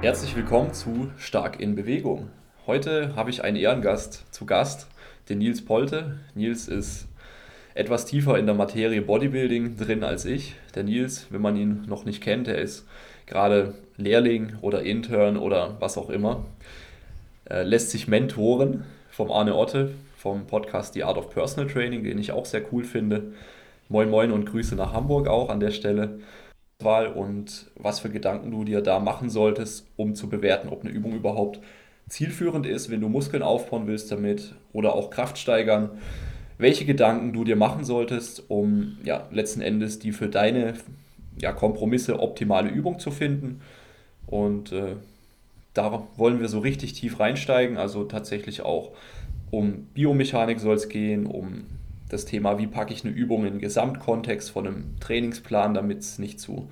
Herzlich willkommen zu Stark in Bewegung. Heute habe ich einen Ehrengast zu Gast, den Nils Polte. Nils ist etwas tiefer in der Materie Bodybuilding drin als ich. Der Nils, wenn man ihn noch nicht kennt, der ist gerade Lehrling oder Intern oder was auch immer. Er lässt sich mentoren vom Arne Otte vom Podcast The Art of Personal Training, den ich auch sehr cool finde. Moin Moin und Grüße nach Hamburg auch an der Stelle und was für Gedanken du dir da machen solltest, um zu bewerten, ob eine Übung überhaupt zielführend ist, wenn du Muskeln aufbauen willst damit oder auch Kraft steigern. Welche Gedanken du dir machen solltest, um ja, letzten Endes die für deine ja, Kompromisse optimale Übung zu finden. Und äh, da wollen wir so richtig tief reinsteigen, also tatsächlich auch um Biomechanik soll es gehen, um das Thema, wie packe ich eine Übung in den Gesamtkontext von einem Trainingsplan, damit es nicht zu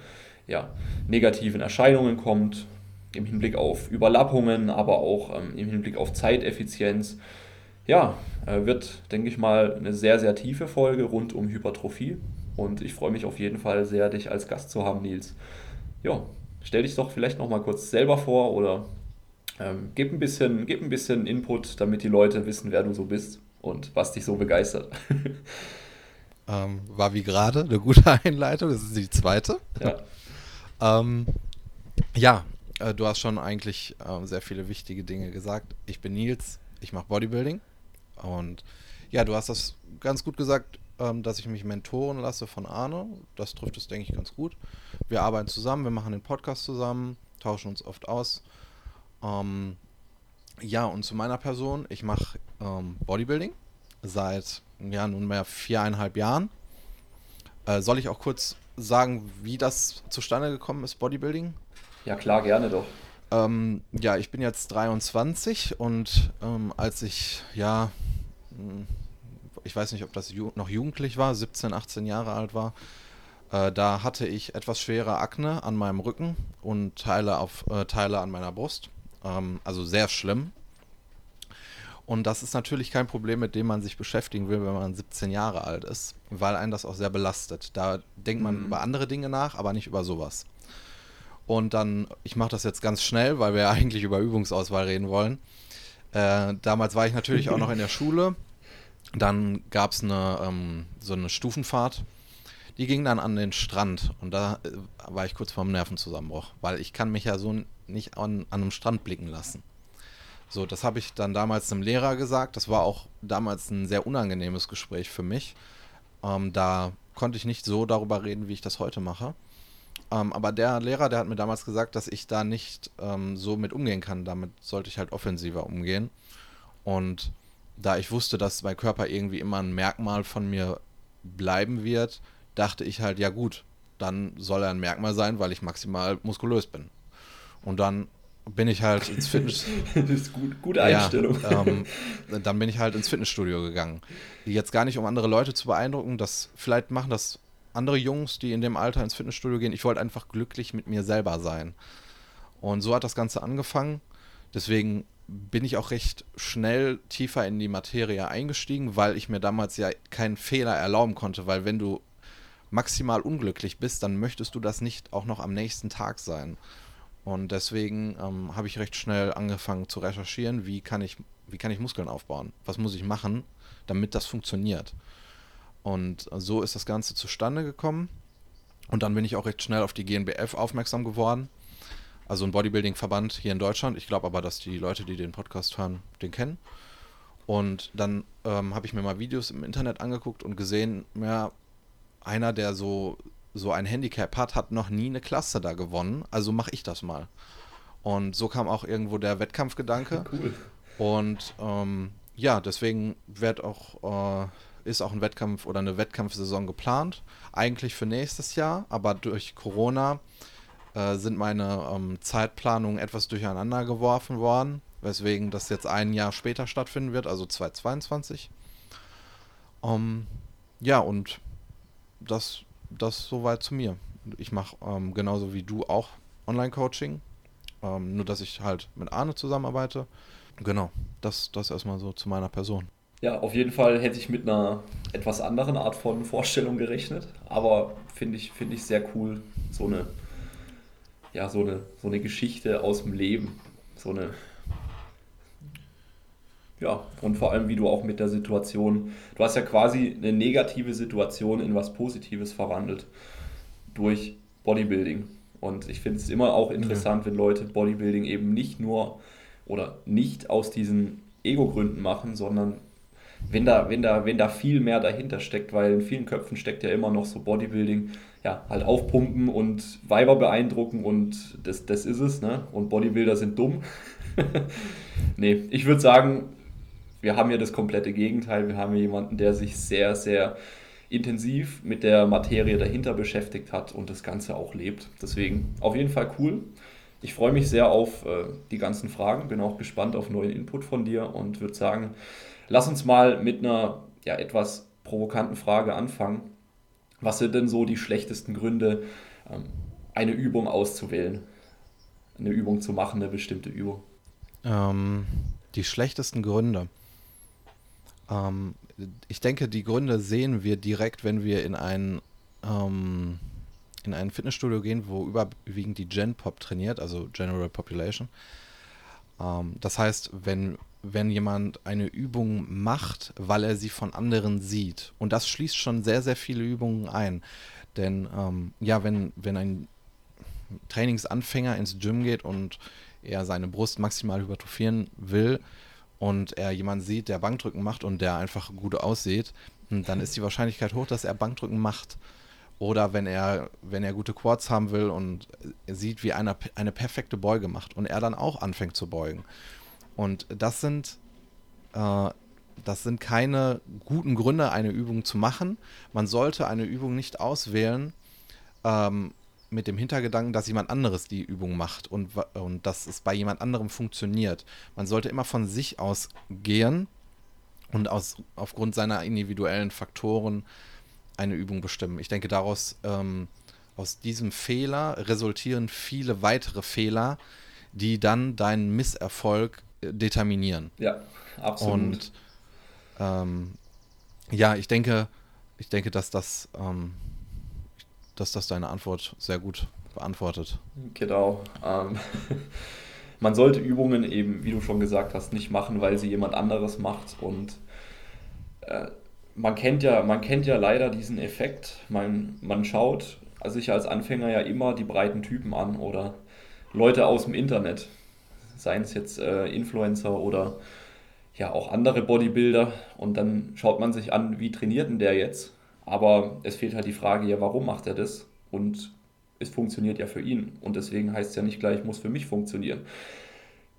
ja, negativen Erscheinungen kommt, im Hinblick auf Überlappungen, aber auch ähm, im Hinblick auf Zeiteffizienz. Ja, äh, wird, denke ich mal, eine sehr, sehr tiefe Folge rund um Hypertrophie. Und ich freue mich auf jeden Fall sehr, dich als Gast zu haben, Nils. Ja, stell dich doch vielleicht noch mal kurz selber vor oder ähm, gib, ein bisschen, gib ein bisschen Input, damit die Leute wissen, wer du so bist und was dich so begeistert. ähm, war wie gerade eine gute Einleitung, das ist die zweite. Ja, ähm, ja äh, du hast schon eigentlich äh, sehr viele wichtige Dinge gesagt. Ich bin Nils, ich mache Bodybuilding und ja, du hast das ganz gut gesagt, ähm, dass ich mich mentoren lasse von Arne. Das trifft es, denke ich, ganz gut. Wir arbeiten zusammen, wir machen den Podcast zusammen, tauschen uns oft aus. Ähm, ja, und zu meiner Person, ich mache ähm, Bodybuilding seit ja, nunmehr viereinhalb Jahren. Äh, soll ich auch kurz sagen, wie das zustande gekommen ist, Bodybuilding? Ja, klar, gerne doch. Ähm, ja, ich bin jetzt 23 und ähm, als ich, ja, hm, ich weiß nicht, ob das ju noch jugendlich war, 17, 18 Jahre alt war, äh, da hatte ich etwas schwere Akne an meinem Rücken und Teile, auf, äh, Teile an meiner Brust. Ähm, also sehr schlimm. Und das ist natürlich kein Problem, mit dem man sich beschäftigen will, wenn man 17 Jahre alt ist, weil einen das auch sehr belastet. Da denkt man mhm. über andere Dinge nach, aber nicht über sowas. Und dann, ich mache das jetzt ganz schnell, weil wir ja eigentlich über Übungsauswahl reden wollen. Äh, damals war ich natürlich auch noch in der Schule. Dann gab es eine, ähm, so eine Stufenfahrt. Die ging dann an den Strand und da äh, war ich kurz vorm Nervenzusammenbruch, weil ich kann mich ja so nicht an, an einem Strand blicken lassen. So, das habe ich dann damals einem Lehrer gesagt. Das war auch damals ein sehr unangenehmes Gespräch für mich. Ähm, da konnte ich nicht so darüber reden, wie ich das heute mache. Ähm, aber der Lehrer, der hat mir damals gesagt, dass ich da nicht ähm, so mit umgehen kann. Damit sollte ich halt offensiver umgehen. Und da ich wusste, dass mein Körper irgendwie immer ein Merkmal von mir bleiben wird, dachte ich halt, ja gut, dann soll er ein Merkmal sein, weil ich maximal muskulös bin. Und dann bin ich halt ins Fitness. das ist gut, gute Einstellung. Ja, ähm, dann bin ich halt ins Fitnessstudio gegangen. Jetzt gar nicht, um andere Leute zu beeindrucken, das vielleicht machen das andere Jungs, die in dem Alter ins Fitnessstudio gehen. Ich wollte einfach glücklich mit mir selber sein. Und so hat das Ganze angefangen. Deswegen bin ich auch recht schnell tiefer in die Materie eingestiegen, weil ich mir damals ja keinen Fehler erlauben konnte, weil wenn du maximal unglücklich bist, dann möchtest du das nicht auch noch am nächsten Tag sein. Und deswegen ähm, habe ich recht schnell angefangen zu recherchieren, wie kann, ich, wie kann ich Muskeln aufbauen? Was muss ich machen, damit das funktioniert? Und so ist das Ganze zustande gekommen. Und dann bin ich auch recht schnell auf die GNBF aufmerksam geworden. Also ein Bodybuilding-Verband hier in Deutschland. Ich glaube aber, dass die Leute, die den Podcast hören, den kennen. Und dann ähm, habe ich mir mal Videos im Internet angeguckt und gesehen, ja, einer, der so so ein Handicap hat, hat noch nie eine Klasse da gewonnen. Also mache ich das mal. Und so kam auch irgendwo der Wettkampfgedanke. Cool. Und ähm, ja, deswegen wird auch, äh, ist auch ein Wettkampf oder eine Wettkampfsaison geplant. Eigentlich für nächstes Jahr, aber durch Corona äh, sind meine ähm, Zeitplanungen etwas durcheinander geworfen worden, weswegen das jetzt ein Jahr später stattfinden wird, also 2022. Um, ja, und das das soweit zu mir. Ich mache ähm, genauso wie du auch Online-Coaching, ähm, nur dass ich halt mit Arne zusammenarbeite. Genau, das, das erstmal so zu meiner Person. Ja, auf jeden Fall hätte ich mit einer etwas anderen Art von Vorstellung gerechnet, aber finde ich, find ich sehr cool, so eine ja, so eine, so eine Geschichte aus dem Leben. So eine, ja, und vor allem, wie du auch mit der Situation, du hast ja quasi eine negative Situation in was Positives verwandelt durch Bodybuilding. Und ich finde es immer auch interessant, ja. wenn Leute Bodybuilding eben nicht nur oder nicht aus diesen Ego-Gründen machen, sondern wenn da, wenn, da, wenn da viel mehr dahinter steckt, weil in vielen Köpfen steckt ja immer noch so Bodybuilding, ja, halt aufpumpen und Weiber beeindrucken und das, das ist es, ne? Und Bodybuilder sind dumm. nee, ich würde sagen, wir haben hier das komplette Gegenteil. Wir haben hier jemanden, der sich sehr, sehr intensiv mit der Materie dahinter beschäftigt hat und das Ganze auch lebt. Deswegen auf jeden Fall cool. Ich freue mich sehr auf äh, die ganzen Fragen, bin auch gespannt auf neuen Input von dir und würde sagen, lass uns mal mit einer ja, etwas provokanten Frage anfangen. Was sind denn so die schlechtesten Gründe, ähm, eine Übung auszuwählen? Eine Übung zu machen, eine bestimmte Übung? Ähm, die schlechtesten Gründe. Ähm, ich denke, die Gründe sehen wir direkt, wenn wir in ein, ähm, in ein Fitnessstudio gehen, wo überwiegend die Gen Pop trainiert, also General Population. Ähm, das heißt, wenn, wenn jemand eine Übung macht, weil er sie von anderen sieht, und das schließt schon sehr, sehr viele Übungen ein. Denn ähm, ja, wenn, wenn ein Trainingsanfänger ins Gym geht und er seine Brust maximal hypertrophieren will, und er jemanden sieht, der Bankdrücken macht und der einfach gut aussieht, dann ist die Wahrscheinlichkeit hoch, dass er Bankdrücken macht. Oder wenn er, wenn er gute Quads haben will und sieht, wie einer eine perfekte Beuge macht und er dann auch anfängt zu beugen. Und das sind, äh, das sind keine guten Gründe, eine Übung zu machen. Man sollte eine Übung nicht auswählen, ähm, mit dem Hintergedanken, dass jemand anderes die Übung macht und, und dass es bei jemand anderem funktioniert. Man sollte immer von sich aus gehen und aus, aufgrund seiner individuellen Faktoren eine Übung bestimmen. Ich denke, daraus, ähm, aus diesem Fehler resultieren viele weitere Fehler, die dann deinen Misserfolg äh, determinieren. Ja, absolut. Und ähm, ja, ich denke, ich denke, dass das ähm, dass das deine Antwort sehr gut beantwortet. Genau. Ähm, man sollte Übungen eben, wie du schon gesagt hast, nicht machen, weil sie jemand anderes macht. Und äh, man, kennt ja, man kennt ja leider diesen Effekt. Man, man schaut sich als Anfänger ja immer die breiten Typen an oder Leute aus dem Internet. Seien es jetzt äh, Influencer oder ja auch andere Bodybuilder. Und dann schaut man sich an, wie trainiert denn der jetzt? Aber es fehlt halt die Frage, ja, warum macht er das? Und es funktioniert ja für ihn. Und deswegen heißt es ja nicht gleich, muss für mich funktionieren.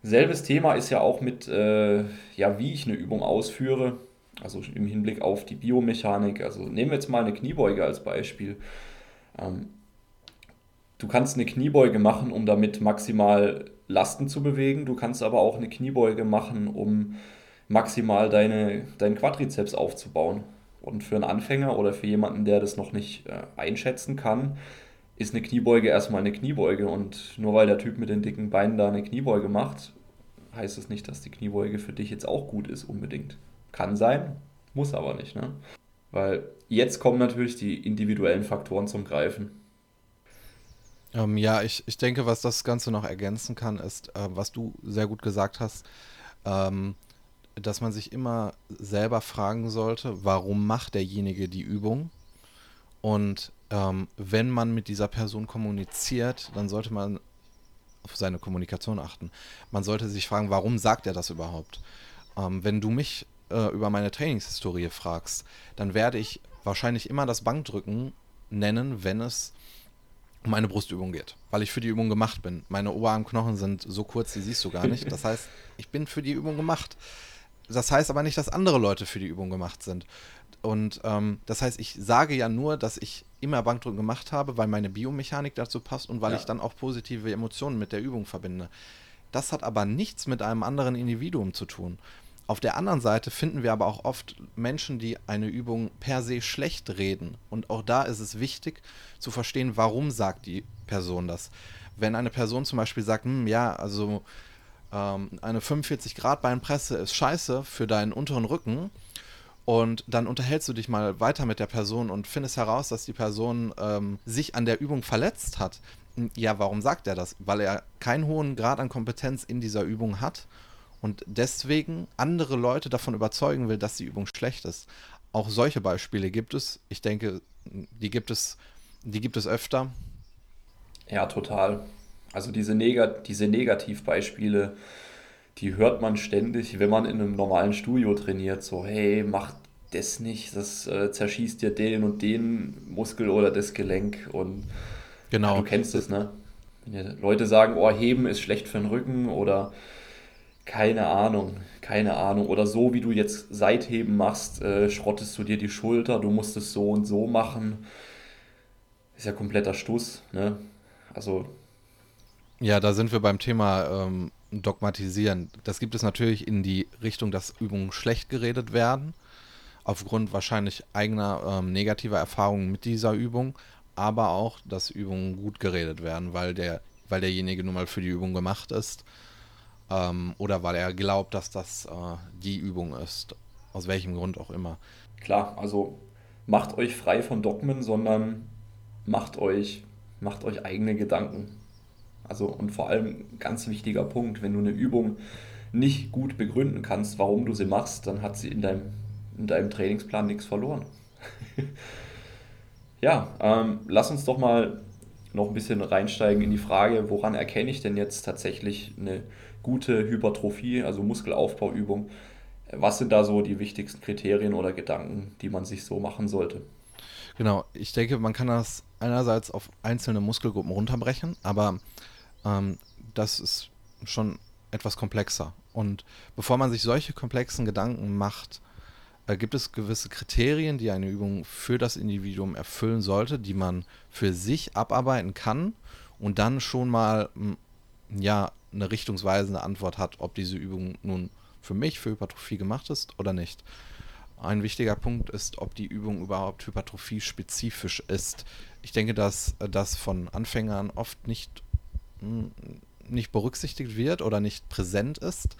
Selbes Thema ist ja auch mit, äh, ja, wie ich eine Übung ausführe. Also im Hinblick auf die Biomechanik. Also nehmen wir jetzt mal eine Kniebeuge als Beispiel. Ähm, du kannst eine Kniebeuge machen, um damit maximal Lasten zu bewegen. Du kannst aber auch eine Kniebeuge machen, um maximal deine, deinen Quadrizeps aufzubauen. Und für einen Anfänger oder für jemanden, der das noch nicht äh, einschätzen kann, ist eine Kniebeuge erstmal eine Kniebeuge. Und nur weil der Typ mit den dicken Beinen da eine Kniebeuge macht, heißt es das nicht, dass die Kniebeuge für dich jetzt auch gut ist unbedingt. Kann sein, muss aber nicht. Ne? Weil jetzt kommen natürlich die individuellen Faktoren zum Greifen. Ähm, ja, ich, ich denke, was das Ganze noch ergänzen kann, ist, äh, was du sehr gut gesagt hast. Ähm, dass man sich immer selber fragen sollte, warum macht derjenige die Übung? Und ähm, wenn man mit dieser Person kommuniziert, dann sollte man auf seine Kommunikation achten. Man sollte sich fragen, warum sagt er das überhaupt? Ähm, wenn du mich äh, über meine Trainingshistorie fragst, dann werde ich wahrscheinlich immer das Bankdrücken nennen, wenn es um eine Brustübung geht, weil ich für die Übung gemacht bin. Meine Oberarmknochen sind so kurz, die siehst du gar nicht. Das heißt, ich bin für die Übung gemacht. Das heißt aber nicht, dass andere Leute für die Übung gemacht sind. Und ähm, das heißt, ich sage ja nur, dass ich immer Bankdrücken gemacht habe, weil meine Biomechanik dazu passt und weil ja. ich dann auch positive Emotionen mit der Übung verbinde. Das hat aber nichts mit einem anderen Individuum zu tun. Auf der anderen Seite finden wir aber auch oft Menschen, die eine Übung per se schlecht reden. Und auch da ist es wichtig zu verstehen, warum sagt die Person das. Wenn eine Person zum Beispiel sagt, hm, ja, also ähm, eine 45 Grad Beinpresse ist scheiße für deinen unteren Rücken und dann unterhältst du dich mal weiter mit der Person und findest heraus, dass die Person ähm, sich an der Übung verletzt hat, Ja, warum sagt er das? Weil er keinen hohen Grad an Kompetenz in dieser Übung hat und deswegen andere Leute davon überzeugen will, dass die Übung schlecht ist. Auch solche Beispiele gibt es. Ich denke, die gibt es, die gibt es öfter. Ja, total. Also diese, Negat diese Negativbeispiele, die hört man ständig, wenn man in einem normalen Studio trainiert. So, hey, mach das nicht, das äh, zerschießt dir den und den Muskel oder das Gelenk. Und genau. Ja, du kennst es, ne? Wenn Leute sagen, oh, heben ist schlecht für den Rücken oder keine Ahnung, keine Ahnung. Oder so wie du jetzt Seitheben machst, äh, schrottest du dir die Schulter, du musst es so und so machen. Ist ja kompletter Stuss, ne? Also. Ja, da sind wir beim Thema ähm, Dogmatisieren. Das gibt es natürlich in die Richtung, dass Übungen schlecht geredet werden, aufgrund wahrscheinlich eigener ähm, negativer Erfahrungen mit dieser Übung, aber auch, dass Übungen gut geredet werden, weil, der, weil derjenige nun mal für die Übung gemacht ist ähm, oder weil er glaubt, dass das äh, die Übung ist, aus welchem Grund auch immer. Klar, also macht euch frei von Dogmen, sondern macht euch, macht euch eigene Gedanken. Also und vor allem ganz wichtiger Punkt, wenn du eine Übung nicht gut begründen kannst, warum du sie machst, dann hat sie in deinem, in deinem Trainingsplan nichts verloren. Ja, ähm, lass uns doch mal noch ein bisschen reinsteigen in die Frage, woran erkenne ich denn jetzt tatsächlich eine gute Hypertrophie, also Muskelaufbauübung? Was sind da so die wichtigsten Kriterien oder Gedanken, die man sich so machen sollte? Genau, ich denke, man kann das einerseits auf einzelne Muskelgruppen runterbrechen, aber ähm, das ist schon etwas komplexer. Und bevor man sich solche komplexen Gedanken macht, äh, gibt es gewisse Kriterien, die eine Übung für das Individuum erfüllen sollte, die man für sich abarbeiten kann und dann schon mal ja eine richtungsweisende Antwort hat, ob diese Übung nun für mich, für Hypertrophie gemacht ist oder nicht. Ein wichtiger Punkt ist, ob die Übung überhaupt hypertrophie-spezifisch ist. Ich denke, dass äh, das von Anfängern oft nicht, nicht berücksichtigt wird oder nicht präsent ist.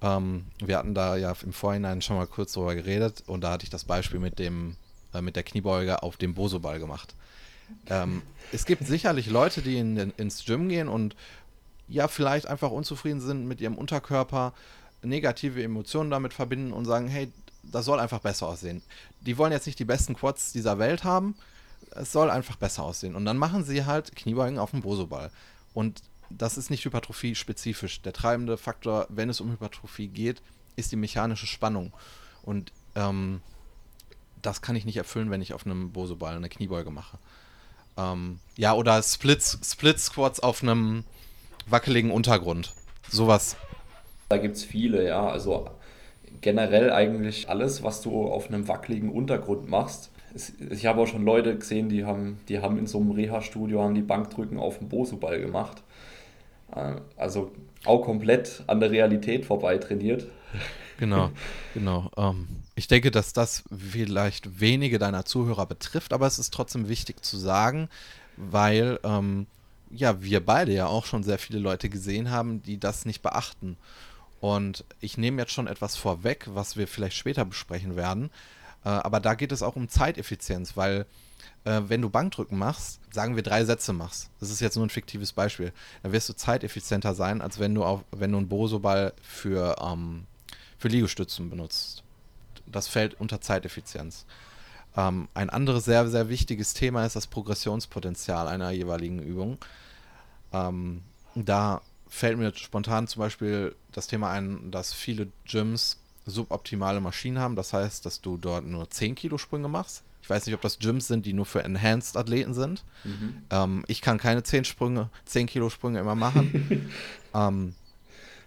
Ähm, wir hatten da ja im Vorhinein schon mal kurz drüber geredet und da hatte ich das Beispiel mit dem äh, mit der Kniebeuge auf dem Bosoball gemacht. Ähm, es gibt sicherlich Leute, die in, ins Gym gehen und ja vielleicht einfach unzufrieden sind mit ihrem Unterkörper, negative Emotionen damit verbinden und sagen, hey, das soll einfach besser aussehen. Die wollen jetzt nicht die besten Quads dieser Welt haben, es soll einfach besser aussehen. Und dann machen sie halt Kniebeugen auf dem Bosoball. Und das ist nicht hypertrophie-spezifisch. Der treibende Faktor, wenn es um Hypertrophie geht, ist die mechanische Spannung. Und ähm, das kann ich nicht erfüllen, wenn ich auf einem Bosoball eine Kniebeuge mache. Ähm, ja, oder Splits, Split Squats auf einem wackeligen Untergrund. Sowas. Da gibt es viele, ja. Also generell eigentlich alles, was du auf einem wackeligen Untergrund machst. Ich habe auch schon Leute gesehen, die haben, die haben in so einem Reha-Studio die Bankdrücken auf dem Bosoball gemacht. Äh, also auch komplett an der Realität vorbei trainiert. Genau, genau. Ähm, ich denke, dass das vielleicht wenige deiner Zuhörer betrifft, aber es ist trotzdem wichtig zu sagen, weil ähm, ja, wir beide ja auch schon sehr viele Leute gesehen haben, die das nicht beachten. Und ich nehme jetzt schon etwas vorweg, was wir vielleicht später besprechen werden. Äh, aber da geht es auch um Zeiteffizienz, weil äh, wenn du Bankdrücken machst, sagen wir drei Sätze machst, das ist jetzt nur ein fiktives Beispiel, dann wirst du zeiteffizienter sein, als wenn du, auf, wenn du einen Boso-Ball für, ähm, für Liegestützen benutzt. Das fällt unter Zeiteffizienz. Ähm, ein anderes sehr, sehr wichtiges Thema ist das Progressionspotenzial einer jeweiligen Übung. Ähm, da fällt mir spontan zum Beispiel das Thema ein, dass viele Gyms suboptimale Maschinen haben. Das heißt, dass du dort nur 10 Kilo Sprünge machst ich weiß nicht, ob das Gyms sind, die nur für Enhanced-Athleten sind. Mhm. Ähm, ich kann keine 10 Sprünge, 10 Kilo Sprünge immer machen. ähm,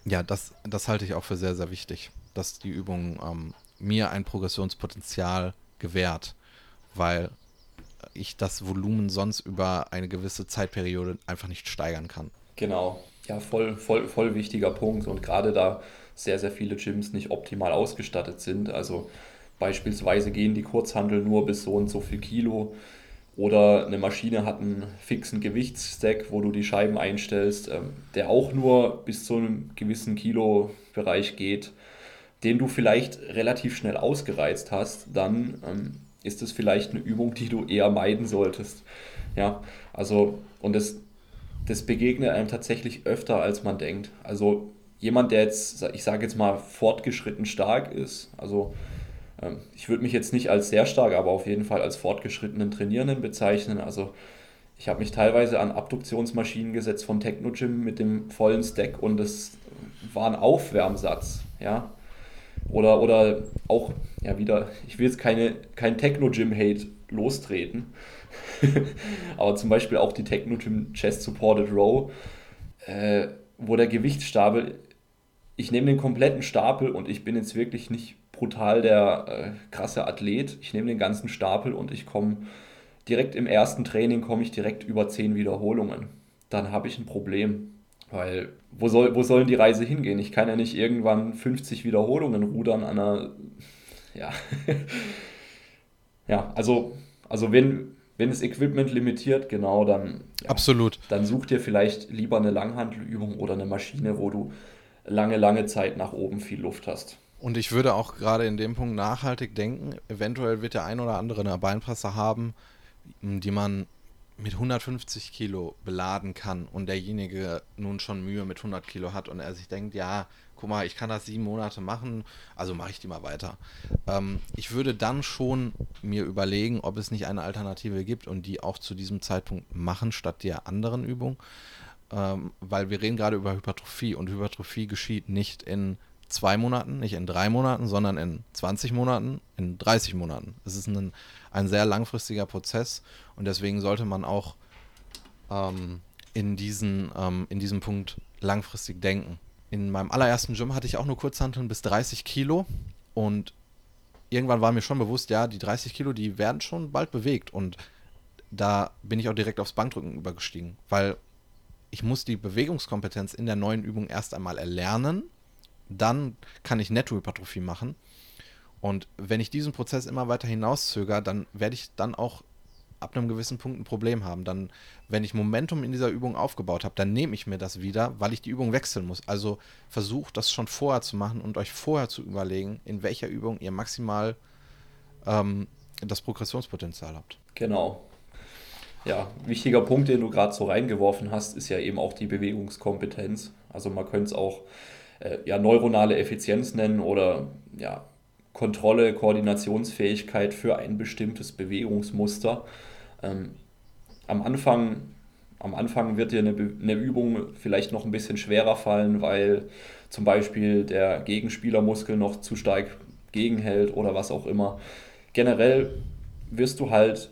ja, das, das halte ich auch für sehr, sehr wichtig, dass die Übung ähm, mir ein Progressionspotenzial gewährt, weil ich das Volumen sonst über eine gewisse Zeitperiode einfach nicht steigern kann. Genau, ja, voll, voll, voll wichtiger Punkt. Und gerade da sehr, sehr viele Gyms nicht optimal ausgestattet sind, also Beispielsweise gehen die Kurzhandel nur bis so und so viel Kilo. Oder eine Maschine hat einen fixen Gewichtsstack, wo du die Scheiben einstellst, ähm, der auch nur bis zu einem gewissen Kilobereich geht, den du vielleicht relativ schnell ausgereizt hast, dann ähm, ist es vielleicht eine Übung, die du eher meiden solltest. Ja, also, und das das begegnet einem tatsächlich öfter, als man denkt. Also jemand, der jetzt, ich sage jetzt mal, fortgeschritten stark ist, also ähm, ich würde mich jetzt nicht als sehr stark, aber auf jeden Fall als fortgeschrittenen Trainierenden bezeichnen. Also ich habe mich teilweise an Abduktionsmaschinen gesetzt vom Technogym mit dem vollen Stack und das war ein Aufwärmsatz, ja. Oder, oder auch, ja wieder, ich will jetzt keine, kein Techno-Gym-Hate lostreten, aber zum Beispiel auch die Techno-Gym Chest Supported Row, äh, wo der Gewichtsstapel, ich nehme den kompletten Stapel und ich bin jetzt wirklich nicht brutal der äh, krasse Athlet, ich nehme den ganzen Stapel und ich komme direkt im ersten Training komme ich direkt über 10 Wiederholungen. Dann habe ich ein Problem. Weil wo, soll, wo sollen die Reise hingehen? Ich kann ja nicht irgendwann 50 Wiederholungen rudern an einer. Ja. ja, also, also wenn, wenn das Equipment limitiert, genau, dann. Ja, Absolut. Dann such dir vielleicht lieber eine Langhandelübung oder eine Maschine, wo du lange, lange Zeit nach oben viel Luft hast. Und ich würde auch gerade in dem Punkt nachhaltig denken, eventuell wird der ein oder andere eine Beinpresse haben, die man mit 150 Kilo beladen kann und derjenige nun schon Mühe mit 100 Kilo hat und er sich denkt, ja, guck mal, ich kann das sieben Monate machen, also mache ich die mal weiter. Ähm, ich würde dann schon mir überlegen, ob es nicht eine Alternative gibt und die auch zu diesem Zeitpunkt machen statt der anderen Übung, ähm, weil wir reden gerade über Hypertrophie und Hypertrophie geschieht nicht in zwei Monaten, nicht in drei Monaten, sondern in 20 Monaten, in 30 Monaten. Es ist ein, ein sehr langfristiger Prozess und deswegen sollte man auch ähm, in, diesen, ähm, in diesem Punkt langfristig denken. In meinem allerersten Gym hatte ich auch nur Kurzhanteln bis 30 Kilo und irgendwann war mir schon bewusst, ja, die 30 Kilo, die werden schon bald bewegt und da bin ich auch direkt aufs Bankdrücken übergestiegen, weil ich muss die Bewegungskompetenz in der neuen Übung erst einmal erlernen dann kann ich Nettohypertrophie machen. Und wenn ich diesen Prozess immer weiter hinauszögere, dann werde ich dann auch ab einem gewissen Punkt ein Problem haben. Dann, wenn ich Momentum in dieser Übung aufgebaut habe, dann nehme ich mir das wieder, weil ich die Übung wechseln muss. Also versucht das schon vorher zu machen und euch vorher zu überlegen, in welcher Übung ihr maximal ähm, das Progressionspotenzial habt. Genau. Ja, wichtiger Punkt, den du gerade so reingeworfen hast, ist ja eben auch die Bewegungskompetenz. Also man könnte es auch äh, ja, neuronale Effizienz nennen oder ja, Kontrolle, Koordinationsfähigkeit für ein bestimmtes Bewegungsmuster. Ähm, am, Anfang, am Anfang wird dir eine, eine Übung vielleicht noch ein bisschen schwerer fallen, weil zum Beispiel der Gegenspielermuskel noch zu stark gegenhält oder was auch immer. Generell wirst du halt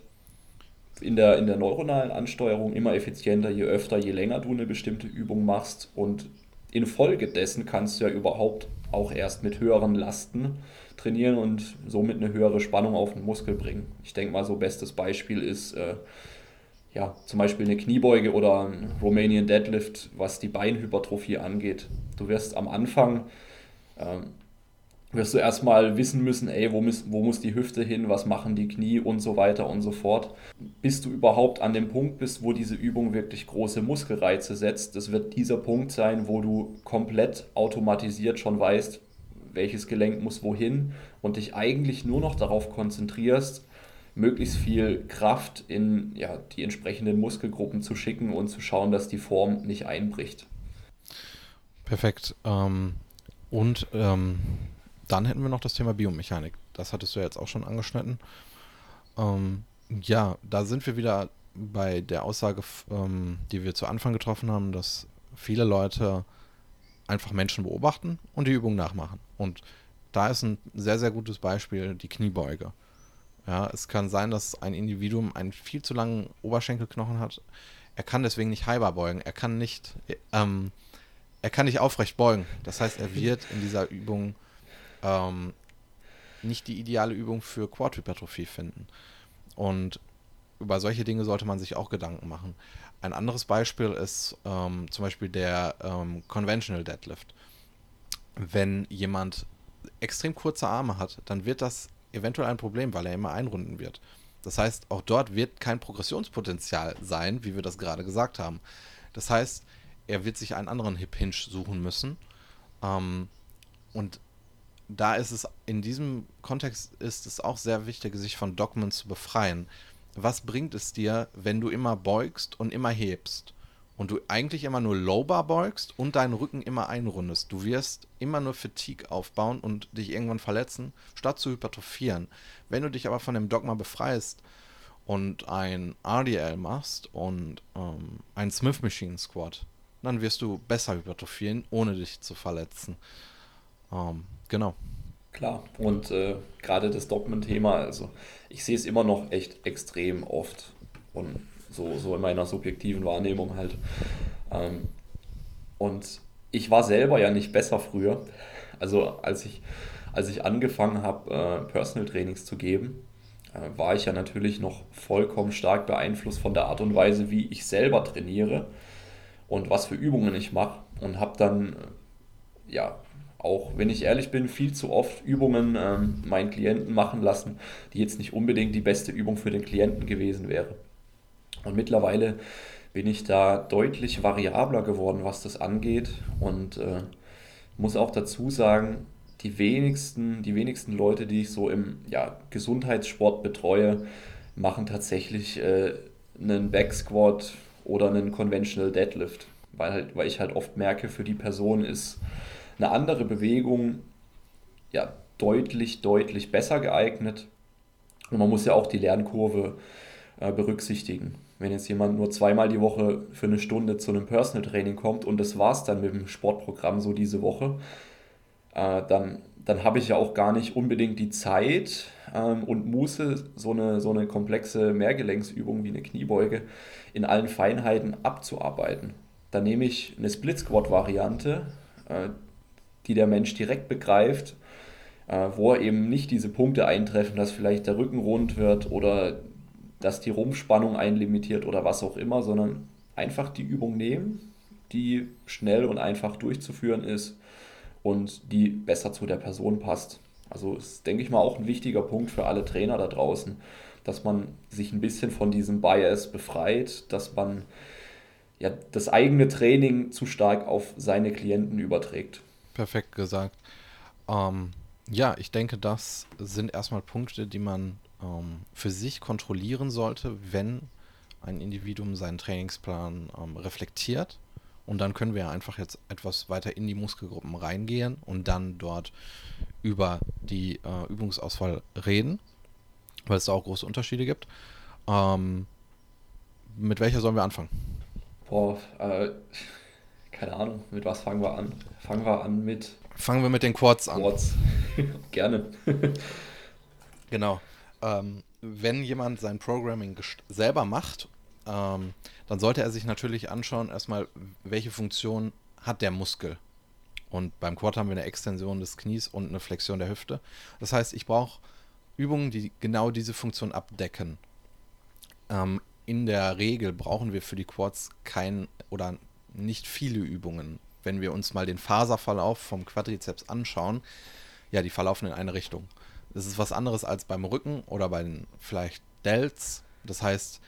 in der, in der neuronalen Ansteuerung immer effizienter, je öfter, je länger du eine bestimmte Übung machst und infolgedessen kannst du ja überhaupt auch erst mit höheren Lasten trainieren und somit eine höhere Spannung auf den Muskel bringen. Ich denke mal, so bestes Beispiel ist äh, ja zum Beispiel eine Kniebeuge oder ein Romanian Deadlift, was die Beinhypertrophie angeht. Du wirst am Anfang ähm, wirst du erstmal wissen müssen, ey, wo muss, wo muss die Hüfte hin, was machen die Knie und so weiter und so fort. Bis du überhaupt an dem Punkt bist, wo diese Übung wirklich große Muskelreize setzt, das wird dieser Punkt sein, wo du komplett automatisiert schon weißt, welches Gelenk muss wohin und dich eigentlich nur noch darauf konzentrierst, möglichst viel Kraft in ja, die entsprechenden Muskelgruppen zu schicken und zu schauen, dass die Form nicht einbricht. Perfekt. Ähm, und ähm dann hätten wir noch das Thema Biomechanik. Das hattest du ja jetzt auch schon angeschnitten. Ähm, ja, da sind wir wieder bei der Aussage, ähm, die wir zu Anfang getroffen haben, dass viele Leute einfach Menschen beobachten und die Übung nachmachen. Und da ist ein sehr, sehr gutes Beispiel die Kniebeuge. Ja, es kann sein, dass ein Individuum einen viel zu langen Oberschenkelknochen hat. Er kann deswegen nicht halber beugen. Er kann nicht, ähm, er kann nicht aufrecht beugen. Das heißt, er wird in dieser Übung ähm, nicht die ideale Übung für Quadhypertrophie finden. Und über solche Dinge sollte man sich auch Gedanken machen. Ein anderes Beispiel ist ähm, zum Beispiel der ähm, Conventional Deadlift. Wenn jemand extrem kurze Arme hat, dann wird das eventuell ein Problem, weil er immer einrunden wird. Das heißt, auch dort wird kein Progressionspotenzial sein, wie wir das gerade gesagt haben. Das heißt, er wird sich einen anderen Hip Hinge suchen müssen. Ähm, und da ist es in diesem Kontext ist es auch sehr wichtig, sich von Dogmen zu befreien. Was bringt es dir, wenn du immer beugst und immer hebst und du eigentlich immer nur Lowbar beugst und deinen Rücken immer einrundest. Du wirst immer nur Fatigue aufbauen und dich irgendwann verletzen, statt zu hypertrophieren. Wenn du dich aber von dem Dogma befreist und ein RDL machst und ähm, ein Smith Machine Squat, dann wirst du besser hypertrophieren, ohne dich zu verletzen. Ähm, genau. Klar, und äh, gerade das Dogmen-Thema, also ich sehe es immer noch echt extrem oft und so, so in meiner subjektiven Wahrnehmung halt. Ähm, und ich war selber ja nicht besser früher. Also als ich, als ich angefangen habe, äh, Personal Trainings zu geben, äh, war ich ja natürlich noch vollkommen stark beeinflusst von der Art und Weise, wie ich selber trainiere und was für Übungen ich mache. Und habe dann, äh, ja, auch wenn ich ehrlich bin, viel zu oft Übungen ähm, meinen Klienten machen lassen, die jetzt nicht unbedingt die beste Übung für den Klienten gewesen wäre. Und mittlerweile bin ich da deutlich variabler geworden, was das angeht. Und äh, muss auch dazu sagen, die wenigsten, die wenigsten Leute, die ich so im ja, Gesundheitssport betreue, machen tatsächlich äh, einen Backsquat oder einen Conventional Deadlift. Weil, halt, weil ich halt oft merke, für die Person ist eine andere Bewegung ja deutlich, deutlich besser geeignet. Und man muss ja auch die Lernkurve äh, berücksichtigen. Wenn jetzt jemand nur zweimal die Woche für eine Stunde zu einem Personal Training kommt und das war es dann mit dem Sportprogramm so diese Woche, äh, dann, dann habe ich ja auch gar nicht unbedingt die Zeit ähm, und Muße, so eine, so eine komplexe Mehrgelenksübung wie eine Kniebeuge in allen Feinheiten abzuarbeiten. Dann nehme ich eine Split Squat Variante, äh, die der Mensch direkt begreift, äh, wo eben nicht diese Punkte eintreffen, dass vielleicht der Rücken rund wird oder dass die Rumpfspannung einlimitiert oder was auch immer, sondern einfach die Übung nehmen, die schnell und einfach durchzuführen ist und die besser zu der Person passt. Also ist, denke ich mal, auch ein wichtiger Punkt für alle Trainer da draußen, dass man sich ein bisschen von diesem Bias befreit, dass man ja, das eigene Training zu stark auf seine Klienten überträgt. Perfekt gesagt. Ähm, ja, ich denke, das sind erstmal Punkte, die man ähm, für sich kontrollieren sollte, wenn ein Individuum seinen Trainingsplan ähm, reflektiert. Und dann können wir einfach jetzt etwas weiter in die Muskelgruppen reingehen und dann dort über die äh, Übungsauswahl reden, weil es da auch große Unterschiede gibt. Ähm, mit welcher sollen wir anfangen? Boah, äh, keine Ahnung, mit was fangen wir an? Fangen wir an mit. Fangen wir mit den Quads an. Quads. Gerne. genau ähm, wenn jemand sein Programming selber macht, ähm, dann sollte er sich natürlich anschauen, erstmal, welche Funktion hat der Muskel. Und beim Quad haben wir eine Extension des Knies und eine Flexion der Hüfte. Das heißt, ich brauche Übungen, die genau diese Funktion abdecken. Ähm, in der Regel brauchen wir für die Quads kein oder nicht viele Übungen. Wenn wir uns mal den Faserverlauf vom Quadrizeps anschauen, ja, die verlaufen in eine Richtung. Das ist was anderes als beim Rücken oder bei den vielleicht Delts. Das heißt,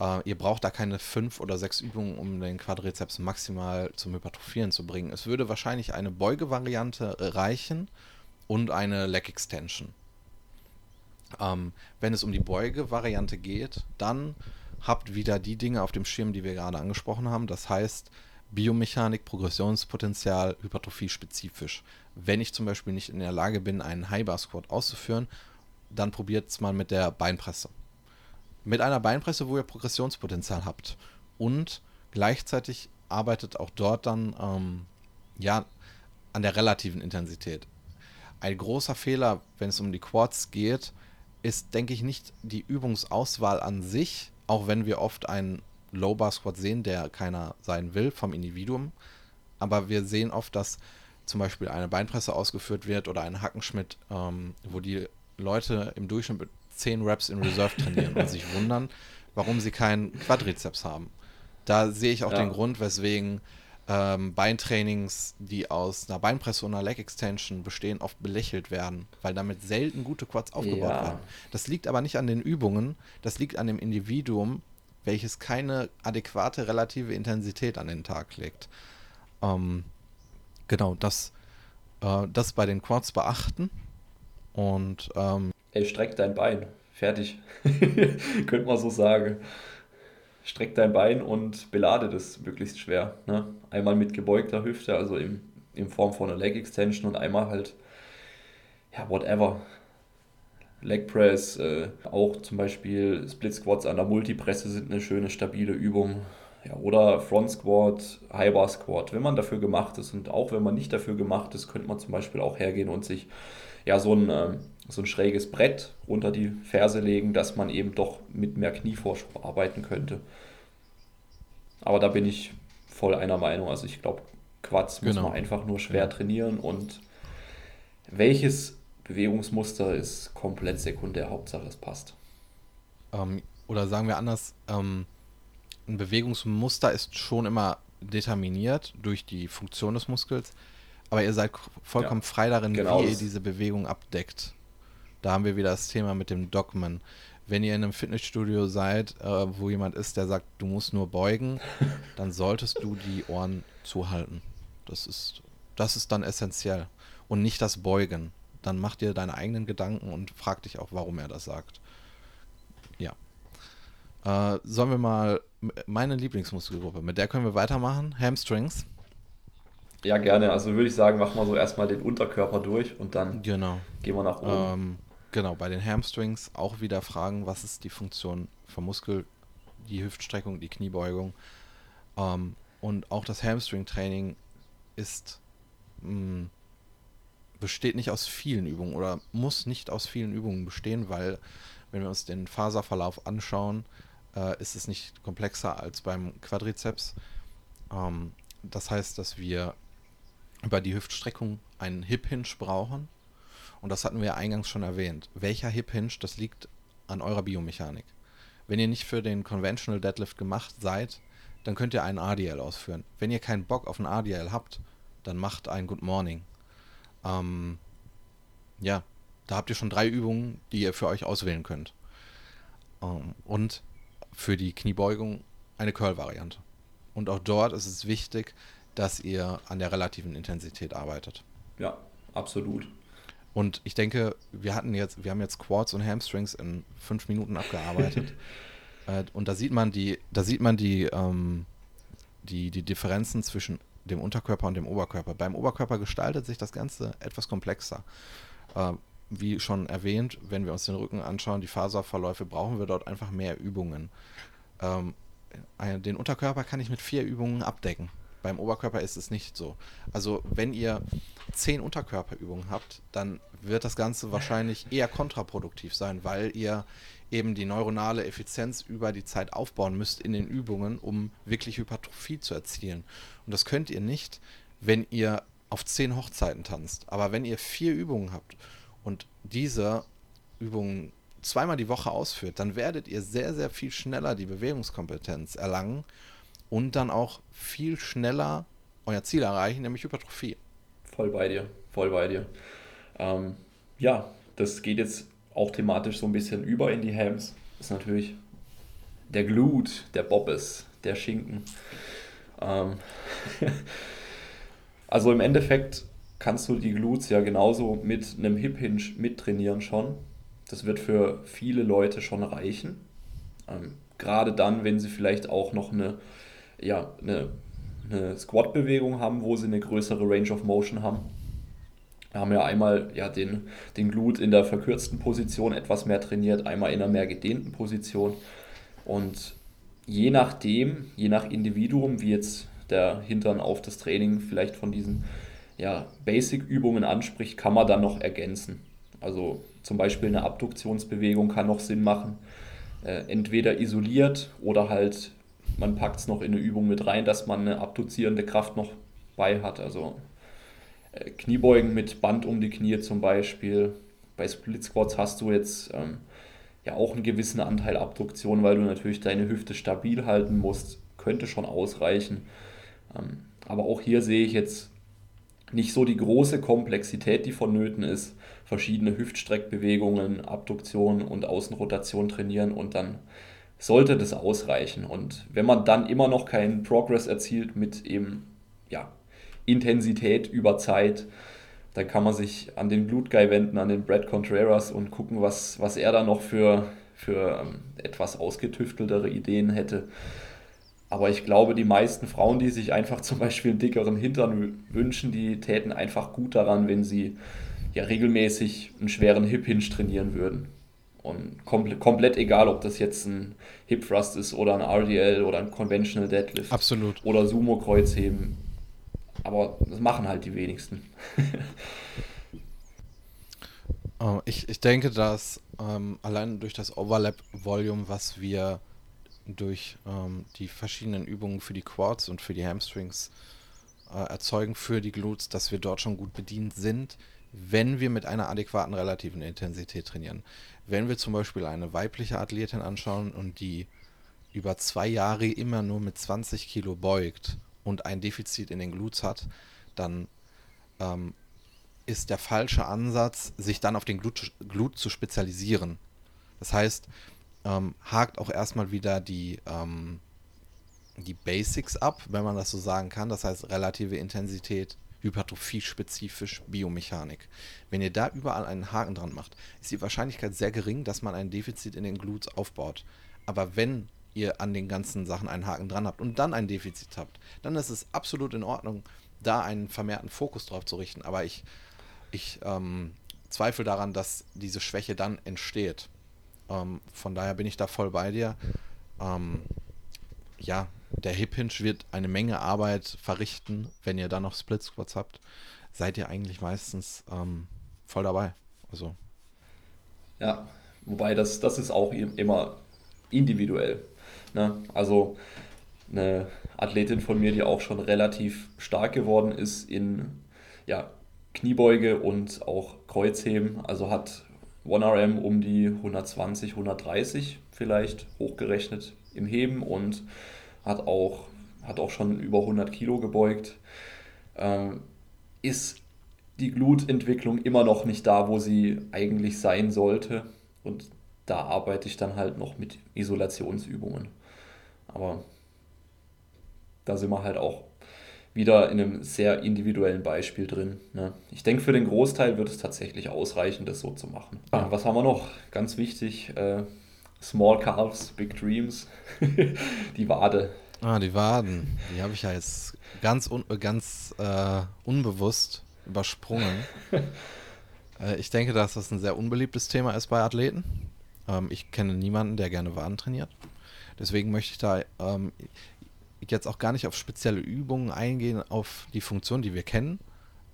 äh, ihr braucht da keine fünf oder sechs Übungen, um den Quadrizeps maximal zum Hypertrophieren zu bringen. Es würde wahrscheinlich eine Beugevariante reichen und eine Leg Extension. Ähm, wenn es um die Beugevariante geht, dann habt wieder die Dinge auf dem Schirm, die wir gerade angesprochen haben. Das heißt, Biomechanik, Progressionspotenzial, Hypertrophie spezifisch. Wenn ich zum Beispiel nicht in der Lage bin, einen High Bar Squat auszuführen, dann probiert es mal mit der Beinpresse. Mit einer Beinpresse, wo ihr Progressionspotenzial habt. Und gleichzeitig arbeitet auch dort dann ähm, ja, an der relativen Intensität. Ein großer Fehler, wenn es um die Quads geht, ist, denke ich, nicht die Übungsauswahl an sich, auch wenn wir oft einen Low Bar Squat sehen, der keiner sein will vom Individuum. Aber wir sehen oft, dass zum Beispiel eine Beinpresse ausgeführt wird oder ein Hackenschmidt, ähm, wo die Leute im Durchschnitt mit 10 Reps in Reserve trainieren und sich wundern, warum sie keinen Quadrizeps haben. Da sehe ich auch ja. den Grund, weswegen ähm, Beintrainings, die aus einer Beinpresse und einer Leg Extension bestehen, oft belächelt werden, weil damit selten gute Quads aufgebaut ja. werden. Das liegt aber nicht an den Übungen, das liegt an dem Individuum, welches keine adäquate relative Intensität an den Tag legt. Ähm, genau, das, äh, das bei den Quads beachten. Und ähm, Ey, streck dein Bein. Fertig. Könnte man so sagen. streck dein Bein und belade das möglichst schwer. Ne? Einmal mit gebeugter Hüfte, also im, in Form von einer Leg Extension und einmal halt, ja, whatever. Leg Press, äh, auch zum Beispiel Split Squats an der Multipresse sind eine schöne, stabile Übung. Ja, oder Front Squat, High Bar Squat, wenn man dafür gemacht ist. Und auch wenn man nicht dafür gemacht ist, könnte man zum Beispiel auch hergehen und sich ja so ein, äh, so ein schräges Brett unter die Ferse legen, dass man eben doch mit mehr Knievorschub arbeiten könnte. Aber da bin ich voll einer Meinung. Also ich glaube, Quads genau. muss man einfach nur schwer trainieren und welches Bewegungsmuster ist komplett sekundär, Hauptsache es passt. Ähm, oder sagen wir anders, ähm, ein Bewegungsmuster ist schon immer determiniert durch die Funktion des Muskels, aber ihr seid vollkommen ja, frei darin, genau wie ihr diese Bewegung abdeckt. Da haben wir wieder das Thema mit dem Dogman. Wenn ihr in einem Fitnessstudio seid, äh, wo jemand ist, der sagt, du musst nur beugen, dann solltest du die Ohren zuhalten. Das ist, das ist dann essentiell. Und nicht das Beugen. Dann mach dir deine eigenen Gedanken und frag dich auch, warum er das sagt. Ja. Äh, sollen wir mal meine Lieblingsmuskelgruppe, mit der können wir weitermachen. Hamstrings. Ja, gerne. Also würde ich sagen, machen wir so erstmal den Unterkörper durch und dann genau. gehen wir nach oben. Ähm, genau, bei den Hamstrings auch wieder fragen, was ist die Funktion vom Muskel, die Hüftstreckung, die Kniebeugung. Ähm, und auch das Hamstring-Training ist mh, mm, besteht nicht aus vielen Übungen oder muss nicht aus vielen Übungen bestehen, weil wenn wir uns den Faserverlauf anschauen, äh, ist es nicht komplexer als beim Quadrizeps. Ähm, das heißt, dass wir über die Hüftstreckung einen Hip Hinge brauchen. Und das hatten wir ja eingangs schon erwähnt. Welcher Hip Hinge, das liegt an eurer Biomechanik. Wenn ihr nicht für den Conventional Deadlift gemacht seid, dann könnt ihr einen ADL ausführen. Wenn ihr keinen Bock auf einen ADL habt, dann macht ein Good Morning. Ähm, ja, da habt ihr schon drei Übungen, die ihr für euch auswählen könnt. Ähm, und für die Kniebeugung eine Curl-Variante. Und auch dort ist es wichtig, dass ihr an der relativen Intensität arbeitet. Ja, absolut. Und ich denke, wir hatten jetzt, wir haben jetzt Quads und Hamstrings in fünf Minuten abgearbeitet. äh, und da sieht man die, da sieht man die, ähm, die, die Differenzen zwischen dem Unterkörper und dem Oberkörper. Beim Oberkörper gestaltet sich das Ganze etwas komplexer. Äh, wie schon erwähnt, wenn wir uns den Rücken anschauen, die Faserverläufe, brauchen wir dort einfach mehr Übungen. Ähm, den Unterkörper kann ich mit vier Übungen abdecken. Beim Oberkörper ist es nicht so. Also wenn ihr zehn Unterkörperübungen habt, dann wird das Ganze wahrscheinlich eher kontraproduktiv sein, weil ihr eben die neuronale Effizienz über die Zeit aufbauen müsst in den Übungen, um wirklich Hypertrophie zu erzielen. Und das könnt ihr nicht, wenn ihr auf zehn Hochzeiten tanzt. Aber wenn ihr vier Übungen habt und diese Übungen zweimal die Woche ausführt, dann werdet ihr sehr, sehr viel schneller die Bewegungskompetenz erlangen und dann auch viel schneller euer Ziel erreichen, nämlich Hypertrophie. Voll bei dir, voll bei dir. Ähm, ja, das geht jetzt auch thematisch so ein bisschen über in die Hams. Das ist natürlich der Glut, der Bobbes, der Schinken. Ähm also im Endeffekt kannst du die Glutes ja genauso mit einem Hip Hinge mittrainieren schon. Das wird für viele Leute schon reichen. Ähm, gerade dann, wenn sie vielleicht auch noch eine, ja, eine, eine Squat-Bewegung haben, wo sie eine größere Range of Motion haben. Wir haben ja einmal ja, den, den Glut in der verkürzten Position etwas mehr trainiert, einmal in einer mehr gedehnten Position. Und je nachdem, je nach Individuum, wie jetzt der Hintern auf das Training vielleicht von diesen ja, Basic-Übungen anspricht, kann man dann noch ergänzen. Also zum Beispiel eine Abduktionsbewegung kann noch Sinn machen. Äh, entweder isoliert oder halt man packt es noch in eine Übung mit rein, dass man eine abduzierende Kraft noch bei hat. Also äh, Kniebeugen mit Band um die Knie zum Beispiel. Bei Split Squats hast du jetzt ähm, ja auch einen gewissen Anteil Abduktion, weil du natürlich deine Hüfte stabil halten musst. Könnte schon ausreichen. Ähm, aber auch hier sehe ich jetzt nicht so die große Komplexität, die vonnöten ist. Verschiedene Hüftstreckbewegungen, Abduktion und Außenrotation trainieren und dann sollte das ausreichen. Und wenn man dann immer noch keinen Progress erzielt mit eben ja, Intensität über Zeit, dann kann man sich an den Blutguy wenden, an den Brad Contreras und gucken, was, was er da noch für, für ähm, etwas ausgetüfteltere Ideen hätte. Aber ich glaube, die meisten Frauen, die sich einfach zum Beispiel einen dickeren Hintern wünschen, die täten einfach gut daran, wenn sie ja regelmäßig einen schweren Hip Hinge trainieren würden. Und komplett, komplett egal, ob das jetzt ein Hip Thrust ist oder ein RDL oder ein Conventional Deadlift. Absolut. Oder Sumo Kreuzheben. Aber das machen halt die wenigsten. Oh, ich, ich denke, dass ähm, allein durch das Overlap-Volume, was wir durch ähm, die verschiedenen Übungen für die Quads und für die Hamstrings äh, erzeugen, für die Glutes, dass wir dort schon gut bedient sind, wenn wir mit einer adäquaten relativen Intensität trainieren. Wenn wir zum Beispiel eine weibliche Athletin anschauen und die über zwei Jahre immer nur mit 20 Kilo beugt und ein Defizit in den Glutes hat, dann ähm, ist der falsche Ansatz, sich dann auf den Glut, Glut zu spezialisieren. Das heißt, ähm, hakt auch erstmal wieder die, ähm, die Basics ab, wenn man das so sagen kann. Das heißt, relative Intensität, Hypertrophie spezifisch, Biomechanik. Wenn ihr da überall einen Haken dran macht, ist die Wahrscheinlichkeit sehr gering, dass man ein Defizit in den Glutes aufbaut. Aber wenn ihr an den ganzen Sachen einen Haken dran habt und dann ein Defizit habt, dann ist es absolut in Ordnung, da einen vermehrten Fokus drauf zu richten. Aber ich ich ähm, zweifle daran, dass diese Schwäche dann entsteht. Ähm, von daher bin ich da voll bei dir. Ähm, ja, der Hip Hinge wird eine Menge Arbeit verrichten, wenn ihr dann noch Split Squats habt. Seid ihr eigentlich meistens ähm, voll dabei. Also. Ja, wobei das, das ist auch immer individuell. Ne? Also eine Athletin von mir, die auch schon relativ stark geworden ist in ja, Kniebeuge und auch Kreuzheben. Also hat 1RM um die 120, 130 vielleicht hochgerechnet im Heben und hat auch, hat auch schon über 100 Kilo gebeugt. Ähm, ist die Glutentwicklung immer noch nicht da, wo sie eigentlich sein sollte. Und da arbeite ich dann halt noch mit Isolationsübungen. Aber da sind wir halt auch wieder in einem sehr individuellen Beispiel drin. Ne? Ich denke, für den Großteil wird es tatsächlich ausreichen, das so zu machen. Ja. Was haben wir noch? Ganz wichtig, äh, Small Calves, Big Dreams, die Wade. Ah, die Waden. Die habe ich ja jetzt ganz, un ganz äh, unbewusst übersprungen. äh, ich denke, dass das ein sehr unbeliebtes Thema ist bei Athleten. Ähm, ich kenne niemanden, der gerne Waden trainiert. Deswegen möchte ich da ähm, jetzt auch gar nicht auf spezielle Übungen eingehen, auf die Funktion, die wir kennen,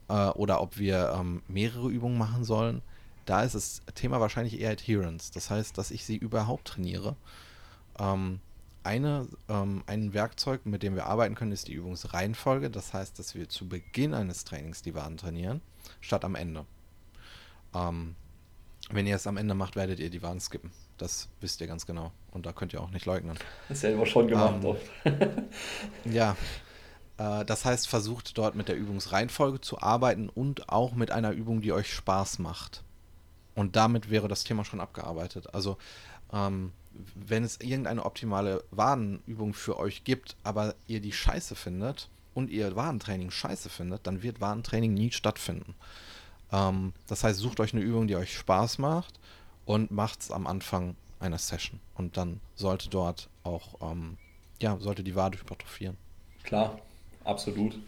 äh, oder ob wir ähm, mehrere Übungen machen sollen. Da ist das Thema wahrscheinlich eher Adherence. Das heißt, dass ich sie überhaupt trainiere. Ähm, eine, ähm, ein Werkzeug, mit dem wir arbeiten können, ist die Übungsreihenfolge. Das heißt, dass wir zu Beginn eines Trainings die Waden trainieren, statt am Ende. Ähm, wenn ihr es am Ende macht, werdet ihr die Waden skippen. Das wisst ihr ganz genau. Und da könnt ihr auch nicht leugnen. Das selber schon gemacht ähm, oft. ja. Äh, das heißt, versucht dort mit der Übungsreihenfolge zu arbeiten und auch mit einer Übung, die euch Spaß macht. Und damit wäre das Thema schon abgearbeitet. Also, ähm, wenn es irgendeine optimale Wadenübung für euch gibt, aber ihr die scheiße findet und ihr Wadentraining scheiße findet, dann wird Wadentraining nie stattfinden. Ähm, das heißt, sucht euch eine Übung, die euch Spaß macht und macht es am Anfang einer Session. Und dann sollte dort auch, ähm, ja, sollte die Wade hypertrophieren. Klar, absolut.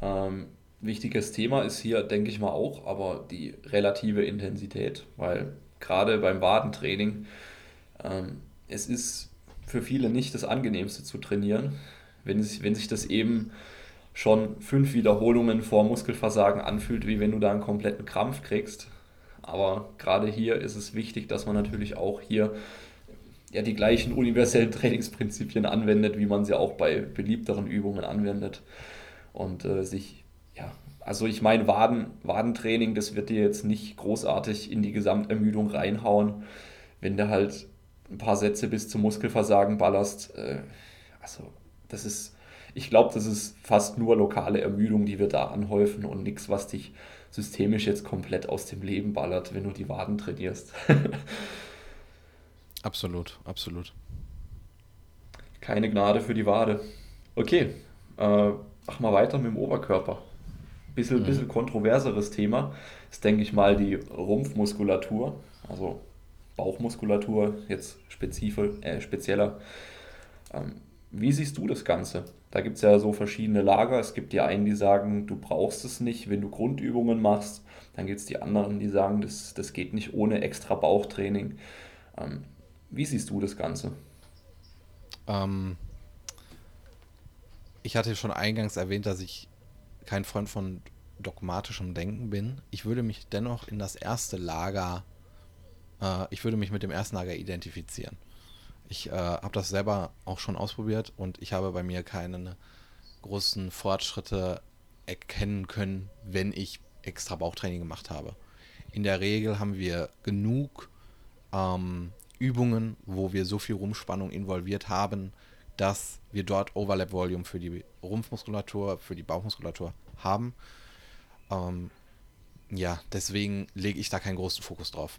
Ähm, wichtiges Thema ist hier, denke ich mal, auch, aber die relative Intensität, weil gerade beim Wadentraining, ähm, es ist für viele nicht das angenehmste zu trainieren, wenn sich, wenn sich das eben schon fünf Wiederholungen vor Muskelversagen anfühlt, wie wenn du da einen kompletten Krampf kriegst. Aber gerade hier ist es wichtig, dass man natürlich auch hier ja, die gleichen universellen Trainingsprinzipien anwendet, wie man sie auch bei beliebteren Übungen anwendet. Und äh, sich, ja, also ich meine, Waden, Wadentraining, das wird dir jetzt nicht großartig in die Gesamtermüdung reinhauen, wenn du halt ein paar Sätze bis zum Muskelversagen ballerst. Äh, also, das ist, ich glaube, das ist fast nur lokale Ermüdung, die wir da anhäufen und nichts, was dich systemisch jetzt komplett aus dem Leben ballert, wenn du die Waden trainierst. absolut, absolut. Keine Gnade für die Wade. Okay, äh, mach mal weiter mit dem Oberkörper. Bisschen, mhm. bisschen kontroverseres Thema ist, denke ich mal, die Rumpfmuskulatur. Also Bauchmuskulatur jetzt spezifisch, äh, spezieller. Ähm, wie siehst du das Ganze? Da gibt es ja so verschiedene Lager. Es gibt die einen, die sagen, du brauchst es nicht, wenn du Grundübungen machst. Dann gibt es die anderen, die sagen, das, das geht nicht ohne extra Bauchtraining. Ähm, wie siehst du das Ganze? Ähm, ich hatte schon eingangs erwähnt, dass ich kein Freund von dogmatischem Denken bin. Ich würde mich dennoch in das erste Lager, äh, ich würde mich mit dem ersten Lager identifizieren. Ich äh, habe das selber auch schon ausprobiert und ich habe bei mir keine großen Fortschritte erkennen können, wenn ich extra Bauchtraining gemacht habe. In der Regel haben wir genug ähm, Übungen, wo wir so viel Rumpfspannung involviert haben, dass wir dort Overlap Volume für die Rumpfmuskulatur, für die Bauchmuskulatur haben. Ähm, ja, deswegen lege ich da keinen großen Fokus drauf.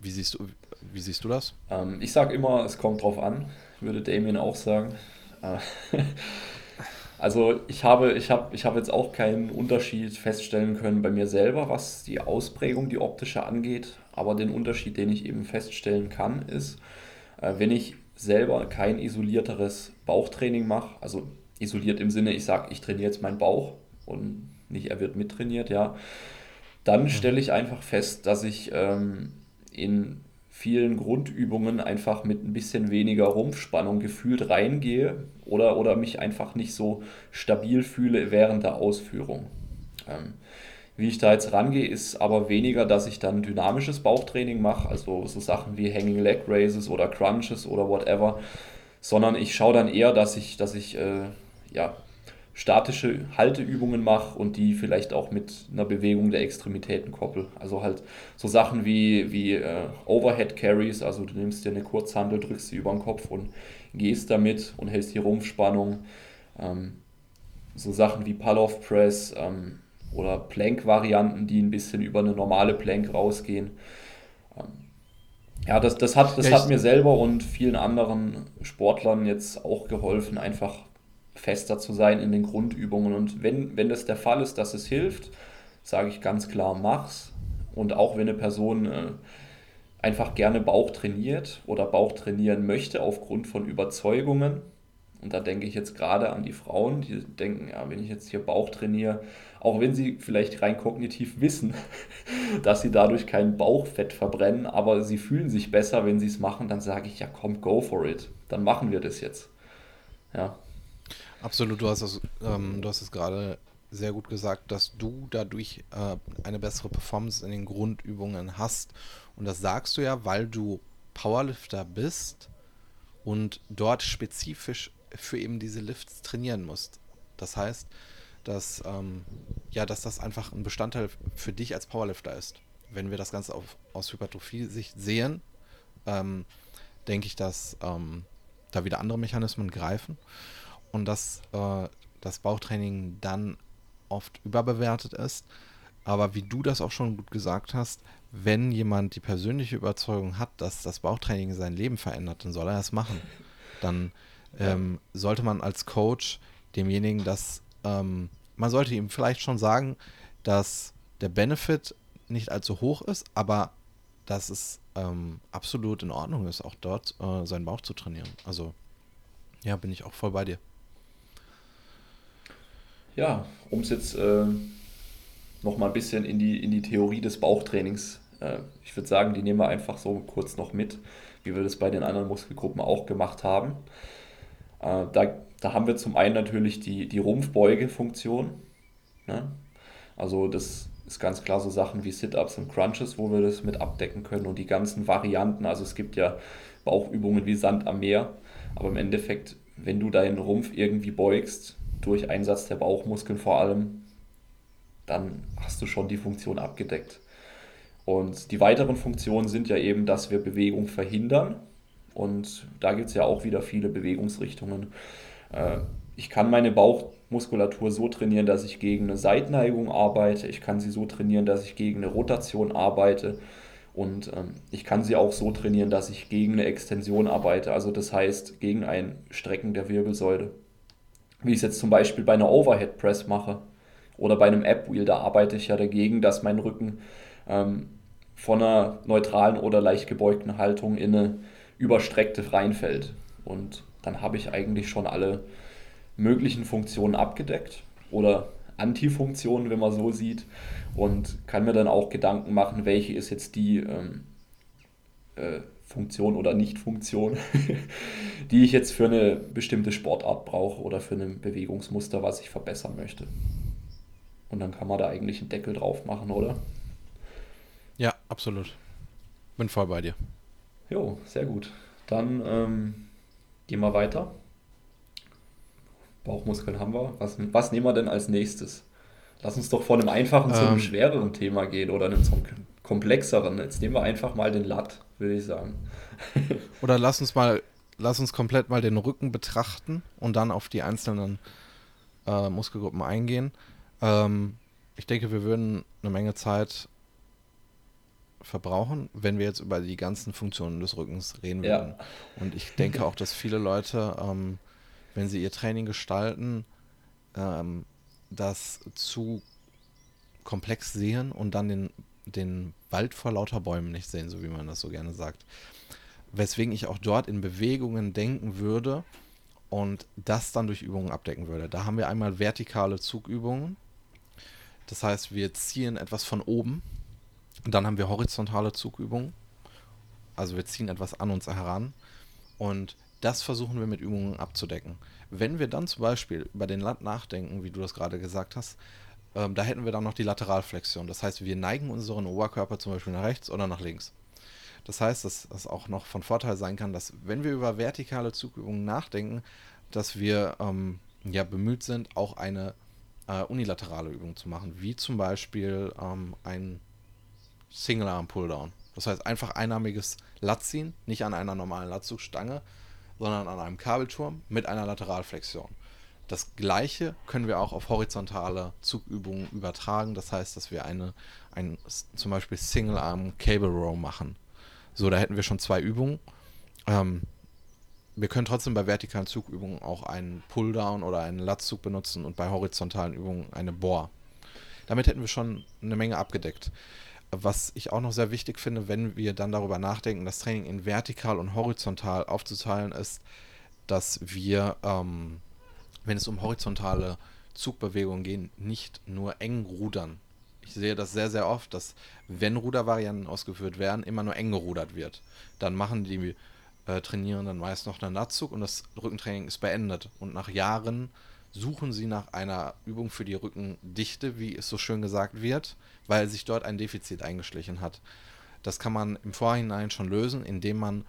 Wie siehst du, wie siehst du das? Ähm, ich sage immer, es kommt drauf an, würde Damien auch sagen. Äh, also ich habe, ich, habe, ich habe jetzt auch keinen Unterschied feststellen können bei mir selber, was die Ausprägung, die optische angeht. Aber den Unterschied, den ich eben feststellen kann, ist, äh, wenn ich selber kein isolierteres Bauchtraining mache, also isoliert im Sinne, ich sage, ich trainiere jetzt meinen Bauch und nicht er wird mittrainiert, ja, dann mhm. stelle ich einfach fest, dass ich ähm, in vielen Grundübungen einfach mit ein bisschen weniger Rumpfspannung gefühlt reingehe oder, oder mich einfach nicht so stabil fühle während der Ausführung. Ähm, wie ich da jetzt rangehe, ist aber weniger, dass ich dann dynamisches Bauchtraining mache, also so Sachen wie Hanging Leg Raises oder Crunches oder whatever, sondern ich schaue dann eher, dass ich, dass ich äh, ja, statische Halteübungen mache und die vielleicht auch mit einer Bewegung der Extremitäten koppel. Also halt so Sachen wie, wie äh, Overhead Carries, also du nimmst dir eine Kurzhandel, drückst sie über den Kopf und gehst damit und hältst die Rumpfspannung. Ähm, so Sachen wie Pull-Off Press ähm, oder Plank-Varianten, die ein bisschen über eine normale Plank rausgehen. Ähm, ja, das, das, hat, das hat mir selber und vielen anderen Sportlern jetzt auch geholfen, einfach fester zu sein in den Grundübungen. Und wenn, wenn das der Fall ist, dass es hilft, sage ich ganz klar, mach's. Und auch wenn eine Person äh, einfach gerne Bauch trainiert oder Bauch trainieren möchte aufgrund von Überzeugungen, und da denke ich jetzt gerade an die Frauen, die denken, ja, wenn ich jetzt hier Bauch trainiere, auch wenn sie vielleicht rein kognitiv wissen, dass sie dadurch kein Bauchfett verbrennen, aber sie fühlen sich besser, wenn sie es machen, dann sage ich, ja komm, go for it. Dann machen wir das jetzt. Ja. Absolut, du hast es, ähm, du hast es gerade sehr gut gesagt, dass du dadurch äh, eine bessere Performance in den Grundübungen hast. Und das sagst du ja, weil du Powerlifter bist und dort spezifisch für eben diese Lifts trainieren musst. Das heißt, dass, ähm, ja, dass das einfach ein Bestandteil für dich als Powerlifter ist. Wenn wir das Ganze auf, aus Hypertrophie-Sicht sehen, ähm, denke ich, dass ähm, da wieder andere Mechanismen greifen und dass äh, das Bauchtraining dann oft überbewertet ist. Aber wie du das auch schon gut gesagt hast, wenn jemand die persönliche Überzeugung hat, dass das Bauchtraining sein Leben verändert, dann soll er es machen. Dann ähm, sollte man als Coach demjenigen das, ähm, man sollte ihm vielleicht schon sagen, dass der Benefit nicht allzu hoch ist, aber dass es ähm, absolut in Ordnung ist, auch dort äh, seinen Bauch zu trainieren. Also ja, bin ich auch voll bei dir ja, um es jetzt äh, noch mal ein bisschen in die, in die Theorie des Bauchtrainings, äh, ich würde sagen, die nehmen wir einfach so kurz noch mit, wie wir das bei den anderen Muskelgruppen auch gemacht haben. Äh, da, da haben wir zum einen natürlich die, die Rumpfbeugefunktion. Ne? Also das ist ganz klar so Sachen wie Sit-Ups und Crunches, wo wir das mit abdecken können und die ganzen Varianten. Also es gibt ja Bauchübungen wie Sand am Meer, aber im Endeffekt, wenn du deinen Rumpf irgendwie beugst, durch Einsatz der Bauchmuskeln vor allem, dann hast du schon die Funktion abgedeckt. Und die weiteren Funktionen sind ja eben, dass wir Bewegung verhindern. Und da gibt es ja auch wieder viele Bewegungsrichtungen. Äh, ich kann meine Bauchmuskulatur so trainieren, dass ich gegen eine Seitneigung arbeite. Ich kann sie so trainieren, dass ich gegen eine Rotation arbeite. Und ähm, ich kann sie auch so trainieren, dass ich gegen eine Extension arbeite. Also das heißt gegen ein Strecken der Wirbelsäule wie ich es jetzt zum Beispiel bei einer Overhead Press mache oder bei einem App Wheel, da arbeite ich ja dagegen, dass mein Rücken ähm, von einer neutralen oder leicht gebeugten Haltung in eine überstreckte reinfällt. Und dann habe ich eigentlich schon alle möglichen Funktionen abgedeckt oder Antifunktionen, wenn man so sieht, und kann mir dann auch Gedanken machen, welche ist jetzt die ähm, äh, Funktion oder Nicht-Funktion, die ich jetzt für eine bestimmte Sportart brauche oder für ein Bewegungsmuster, was ich verbessern möchte. Und dann kann man da eigentlich einen Deckel drauf machen, oder? Ja, absolut. Bin voll bei dir. Jo, sehr gut. Dann ähm, gehen wir weiter. Bauchmuskeln haben wir. Was, was nehmen wir denn als nächstes? Lass uns doch von einem einfachen zu einem ähm, schwereren Thema gehen oder einem zum komplexeren. Jetzt nehmen wir einfach mal den Latt, würde ich sagen. oder lass uns mal, lass uns komplett mal den Rücken betrachten und dann auf die einzelnen äh, Muskelgruppen eingehen. Ähm, ich denke, wir würden eine Menge Zeit verbrauchen, wenn wir jetzt über die ganzen Funktionen des Rückens reden ja. würden. Und ich denke auch, dass viele Leute, ähm, wenn sie ihr Training gestalten, ähm, das zu komplex sehen und dann den, den Wald vor lauter Bäumen nicht sehen, so wie man das so gerne sagt. Weswegen ich auch dort in Bewegungen denken würde und das dann durch Übungen abdecken würde. Da haben wir einmal vertikale Zugübungen. Das heißt, wir ziehen etwas von oben. Und dann haben wir horizontale Zugübungen. Also wir ziehen etwas an uns heran. Und das versuchen wir mit Übungen abzudecken. Wenn wir dann zum Beispiel über den Land nachdenken, wie du das gerade gesagt hast, ähm, da hätten wir dann noch die Lateralflexion. Das heißt, wir neigen unseren Oberkörper zum Beispiel nach rechts oder nach links. Das heißt, dass das auch noch von Vorteil sein kann, dass wenn wir über vertikale Zugübungen nachdenken, dass wir ähm, ja bemüht sind, auch eine äh, unilaterale Übung zu machen, wie zum Beispiel ähm, ein Single Arm Pulldown. Das heißt einfach einarmiges Latziehen, nicht an einer normalen Latzugstange, sondern an einem Kabelturm mit einer Lateralflexion. Das gleiche können wir auch auf horizontale Zugübungen übertragen. Das heißt, dass wir eine, ein, zum Beispiel Single Arm Cable Row machen. So, da hätten wir schon zwei Übungen. Ähm, wir können trotzdem bei vertikalen Zugübungen auch einen Pulldown oder einen Latzug benutzen und bei horizontalen Übungen eine Bohr. Damit hätten wir schon eine Menge abgedeckt. Was ich auch noch sehr wichtig finde, wenn wir dann darüber nachdenken, das Training in vertikal und horizontal aufzuteilen, ist, dass wir, ähm, wenn es um horizontale Zugbewegungen geht, nicht nur eng rudern. Ich sehe das sehr, sehr oft, dass wenn Rudervarianten ausgeführt werden, immer nur eng gerudert wird. Dann machen die äh, Trainierenden meist noch einen Latzug und das Rückentraining ist beendet. Und nach Jahren suchen sie nach einer Übung für die Rückendichte, wie es so schön gesagt wird, weil sich dort ein Defizit eingeschlichen hat. Das kann man im Vorhinein schon lösen, indem man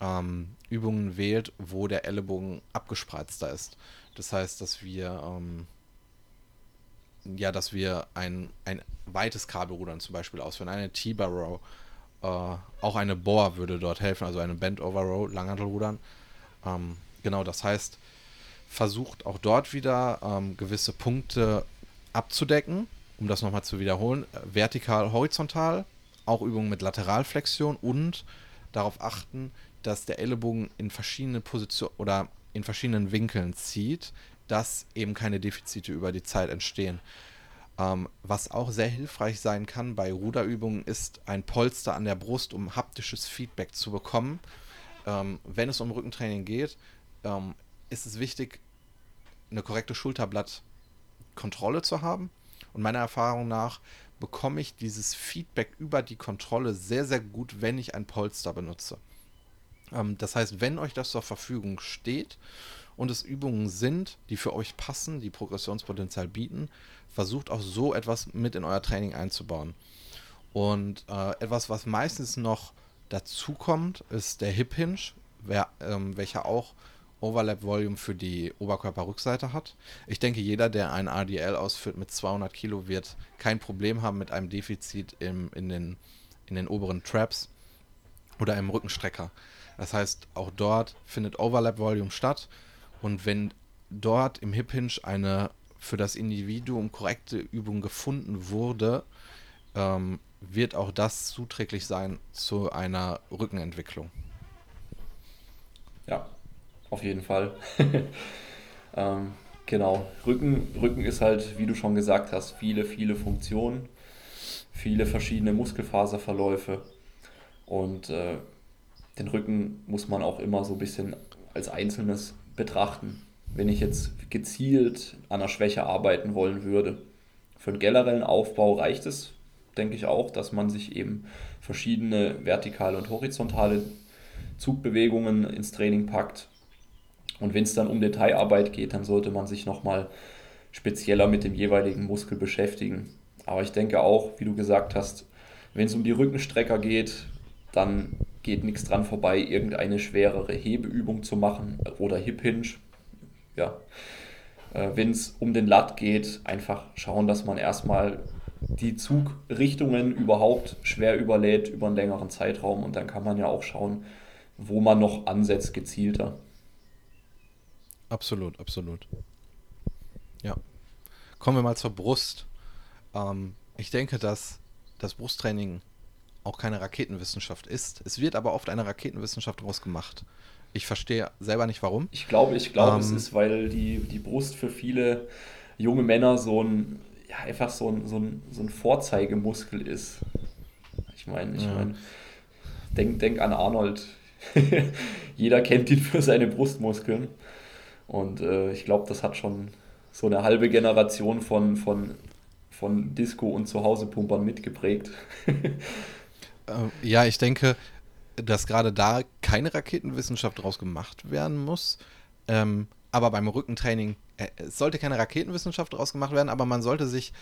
ähm, Übungen wählt, wo der Ellenbogen abgespreizter ist. Das heißt, dass wir ähm, ja, dass wir ein, ein weites Kabelrudern zum Beispiel ausführen, eine T-Bar Row, äh, auch eine Bohr würde dort helfen, also eine Bend Over Row, Langhantelrudern. Ähm, genau, das heißt, versucht auch dort wieder ähm, gewisse Punkte abzudecken, um das nochmal zu wiederholen. Äh, vertikal, horizontal, auch Übungen mit Lateralflexion und darauf achten, dass der Ellenbogen in verschiedenen Positionen oder in verschiedenen Winkeln zieht, dass eben keine Defizite über die Zeit entstehen. Ähm, was auch sehr hilfreich sein kann bei Ruderübungen ist ein Polster an der Brust, um haptisches Feedback zu bekommen. Ähm, wenn es um Rückentraining geht, ähm, ist es wichtig, eine korrekte Schulterblattkontrolle zu haben. Und meiner Erfahrung nach bekomme ich dieses Feedback über die Kontrolle sehr, sehr gut, wenn ich ein Polster benutze. Ähm, das heißt, wenn euch das zur Verfügung steht und es Übungen sind, die für euch passen, die Progressionspotenzial bieten, versucht auch so etwas mit in euer Training einzubauen. Und äh, etwas, was meistens noch dazu kommt, ist der Hip Hinge, wer, ähm, welcher auch Overlap Volume für die Oberkörperrückseite hat. Ich denke, jeder, der ein RDL ausführt mit 200 Kilo, wird kein Problem haben mit einem Defizit im, in, den, in den oberen Traps oder im Rückenstrecker. Das heißt, auch dort findet Overlap Volume statt. Und wenn dort im Hip Hinge eine für das Individuum korrekte Übung gefunden wurde, ähm, wird auch das zuträglich sein zu einer Rückenentwicklung. Ja, auf jeden Fall. ähm, genau, Rücken, Rücken ist halt, wie du schon gesagt hast, viele, viele Funktionen. viele verschiedene Muskelfaserverläufe und äh, den Rücken muss man auch immer so ein bisschen als Einzelnes betrachten. Wenn ich jetzt gezielt an einer Schwäche arbeiten wollen würde, für einen generellen Aufbau reicht es, denke ich auch, dass man sich eben verschiedene vertikale und horizontale Zugbewegungen ins Training packt. Und wenn es dann um Detailarbeit geht, dann sollte man sich nochmal spezieller mit dem jeweiligen Muskel beschäftigen. Aber ich denke auch, wie du gesagt hast, wenn es um die Rückenstrecker geht, dann geht nichts dran vorbei, irgendeine schwerere Hebeübung zu machen oder Hip Hinge. Ja. Äh, wenn es um den Lat geht, einfach schauen, dass man erstmal die Zugrichtungen überhaupt schwer überlädt über einen längeren Zeitraum und dann kann man ja auch schauen, wo man noch ansetzt, gezielter. Absolut, absolut. Ja. Kommen wir mal zur Brust. Ähm, ich denke, dass das Brusttraining auch keine Raketenwissenschaft ist. Es wird aber oft eine Raketenwissenschaft daraus gemacht. Ich verstehe selber nicht warum. Ich glaube, ich glaube, ähm, es ist, weil die, die Brust für viele junge Männer so ein, ja, einfach so ein, so ein, so ein Vorzeigemuskel ist. Ich meine, ich ja. meine, denk, denk an Arnold. Jeder kennt ihn für seine Brustmuskeln. Und äh, ich glaube, das hat schon so eine halbe Generation von, von, von Disco- und Zuhausepumpern mitgeprägt. Äh, ja, ich denke, dass gerade da keine Raketenwissenschaft draus gemacht werden muss. Ähm, aber beim Rückentraining, äh, es sollte keine Raketenwissenschaft draus gemacht werden, aber man sollte sich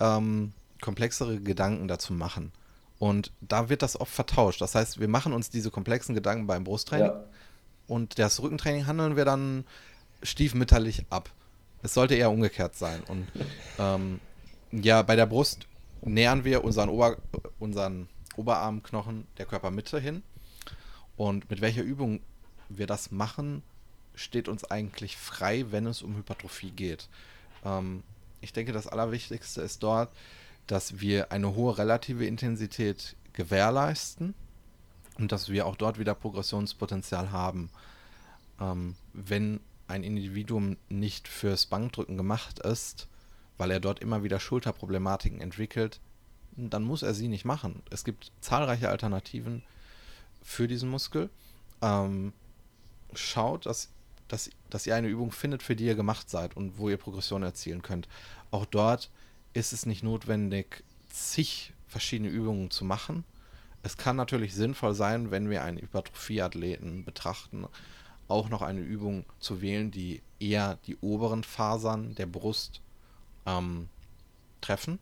ähm, komplexere Gedanken dazu machen. Und da wird das oft vertauscht. Das heißt, wir machen uns diese komplexen Gedanken beim Brusttraining ja. und das Rückentraining handeln wir dann stiefmütterlich ab. Es sollte eher umgekehrt sein. Und ähm, ja, bei der Brust nähern wir unseren, Ober, unseren Oberarmknochen der Körpermitte hin. Und mit welcher Übung wir das machen, steht uns eigentlich frei, wenn es um Hypertrophie geht. Ähm, ich denke, das Allerwichtigste ist dort, dass wir eine hohe relative Intensität gewährleisten und dass wir auch dort wieder Progressionspotenzial haben. Ähm, wenn ein Individuum nicht fürs Bankdrücken gemacht ist, weil er dort immer wieder Schulterproblematiken entwickelt, dann muss er sie nicht machen. Es gibt zahlreiche Alternativen für diesen Muskel. Ähm, schaut, dass, dass, dass ihr eine Übung findet, für die ihr gemacht seid und wo ihr Progression erzielen könnt. Auch dort ist es nicht notwendig, zig verschiedene Übungen zu machen. Es kann natürlich sinnvoll sein, wenn wir einen Hypertrophieathleten betrachten, auch noch eine Übung zu wählen, die eher die oberen Fasern der Brust ähm, treffen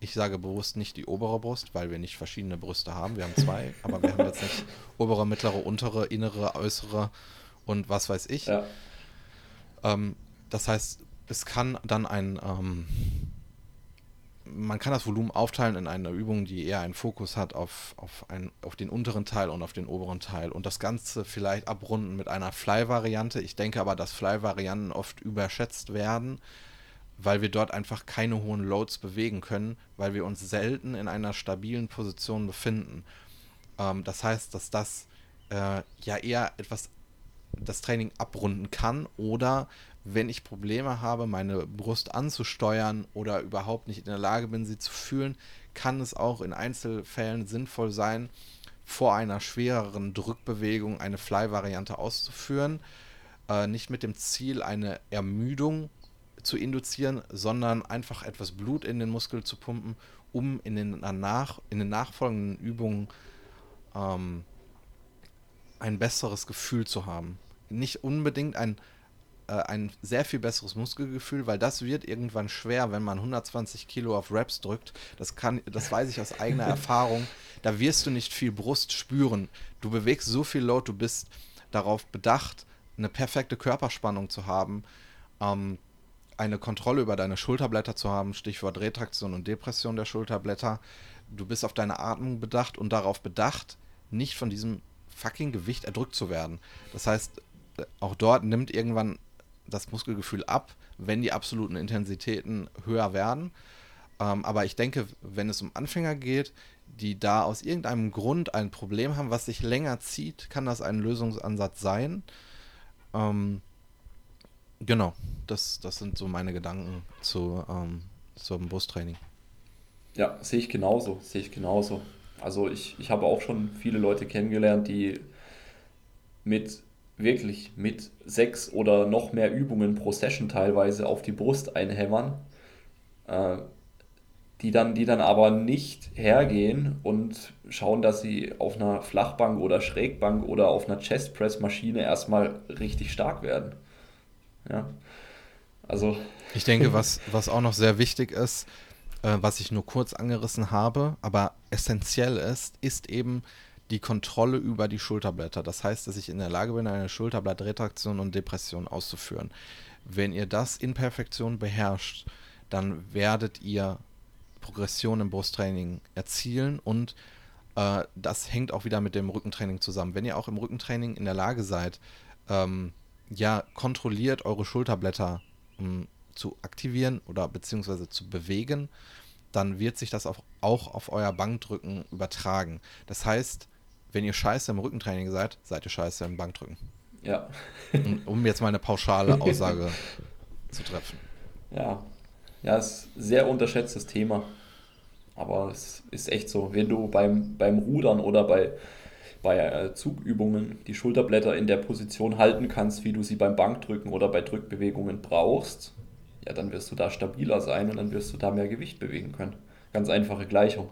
ich sage bewusst nicht die obere Brust, weil wir nicht verschiedene Brüste haben. Wir haben zwei, aber wir haben jetzt nicht obere, mittlere, untere, innere, äußere und was weiß ich. Ja. Ähm, das heißt, es kann dann ein, ähm, man kann das Volumen aufteilen in eine Übung, die eher einen Fokus hat auf, auf, ein, auf den unteren Teil und auf den oberen Teil und das Ganze vielleicht abrunden mit einer Fly-Variante. Ich denke aber, dass Fly-Varianten oft überschätzt werden weil wir dort einfach keine hohen Loads bewegen können, weil wir uns selten in einer stabilen Position befinden. Ähm, das heißt, dass das äh, ja eher etwas das Training abrunden kann oder wenn ich Probleme habe, meine Brust anzusteuern oder überhaupt nicht in der Lage bin, sie zu fühlen, kann es auch in Einzelfällen sinnvoll sein, vor einer schwereren Drückbewegung eine Fly-Variante auszuführen. Äh, nicht mit dem Ziel, eine Ermüdung zu induzieren, sondern einfach etwas Blut in den Muskel zu pumpen, um in den, nach, in den nachfolgenden Übungen ähm, ein besseres Gefühl zu haben. Nicht unbedingt ein, äh, ein sehr viel besseres Muskelgefühl, weil das wird irgendwann schwer, wenn man 120 Kilo auf Reps drückt. Das, kann, das weiß ich aus eigener Erfahrung. Da wirst du nicht viel Brust spüren. Du bewegst so viel Load, du bist darauf bedacht, eine perfekte Körperspannung zu haben. Ähm, eine Kontrolle über deine Schulterblätter zu haben, Stichwort Retraktion und Depression der Schulterblätter. Du bist auf deine Atmung bedacht und darauf bedacht, nicht von diesem fucking Gewicht erdrückt zu werden. Das heißt, auch dort nimmt irgendwann das Muskelgefühl ab, wenn die absoluten Intensitäten höher werden. Ähm, aber ich denke, wenn es um Anfänger geht, die da aus irgendeinem Grund ein Problem haben, was sich länger zieht, kann das ein Lösungsansatz sein. Ähm, Genau, das, das sind so meine Gedanken zu, ähm, zum Bustraining. Ja, sehe ich genauso, sehe ich genauso. Also ich, ich habe auch schon viele Leute kennengelernt, die mit wirklich mit sechs oder noch mehr Übungen pro Session teilweise auf die Brust einhämmern, äh, die, dann, die dann aber nicht hergehen und schauen, dass sie auf einer Flachbank oder Schrägbank oder auf einer Chestpress-Maschine erstmal richtig stark werden. Ja. Also. Ich denke, was, was auch noch sehr wichtig ist, äh, was ich nur kurz angerissen habe, aber essentiell ist, ist eben die Kontrolle über die Schulterblätter. Das heißt, dass ich in der Lage bin, eine Schulterblattretraktion und Depression auszuführen. Wenn ihr das in Perfektion beherrscht, dann werdet ihr Progression im Brusttraining erzielen und äh, das hängt auch wieder mit dem Rückentraining zusammen. Wenn ihr auch im Rückentraining in der Lage seid, ähm, ja, kontrolliert eure Schulterblätter um, zu aktivieren oder beziehungsweise zu bewegen, dann wird sich das auch, auch auf euer Bankdrücken übertragen. Das heißt, wenn ihr scheiße im Rückentraining seid, seid ihr scheiße im Bankdrücken. Ja. um jetzt mal eine pauschale Aussage zu treffen. Ja. Ja, ist ein sehr unterschätztes Thema. Aber es ist echt so. Wenn du beim, beim Rudern oder bei, bei äh, Zugübungen die Schulterblätter in der Position halten kannst, wie du sie beim Bankdrücken oder bei Drückbewegungen brauchst, ja, dann wirst du da stabiler sein und dann wirst du da mehr Gewicht bewegen können. Ganz einfache Gleichung.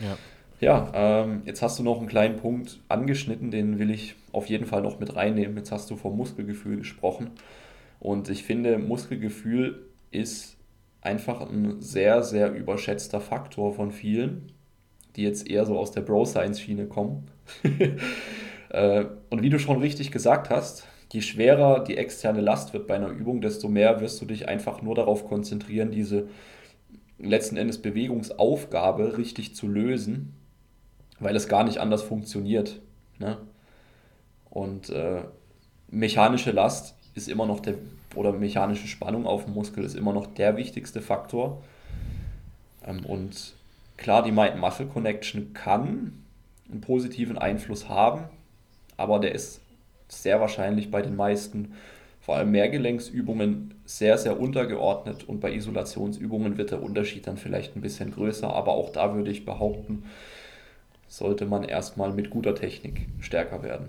ja. Ja, ähm, jetzt hast du noch einen kleinen Punkt angeschnitten, den will ich auf jeden Fall noch mit reinnehmen. Jetzt hast du vom Muskelgefühl gesprochen. Und ich finde, Muskelgefühl ist einfach ein sehr, sehr überschätzter Faktor von vielen, die jetzt eher so aus der Bro-Science-Schiene kommen. Äh, und wie du schon richtig gesagt hast, je schwerer die externe Last wird bei einer Übung, desto mehr wirst du dich einfach nur darauf konzentrieren, diese letzten Endes Bewegungsaufgabe richtig zu lösen weil es gar nicht anders funktioniert. Ne? Und äh, mechanische Last ist immer noch der, oder mechanische Spannung auf dem Muskel ist immer noch der wichtigste Faktor. Ähm, und klar, die Mind-Muscle-Connection kann einen positiven Einfluss haben, aber der ist sehr wahrscheinlich bei den meisten, vor allem Mehrgelenksübungen, sehr, sehr untergeordnet und bei Isolationsübungen wird der Unterschied dann vielleicht ein bisschen größer, aber auch da würde ich behaupten, sollte man erstmal mit guter Technik stärker werden.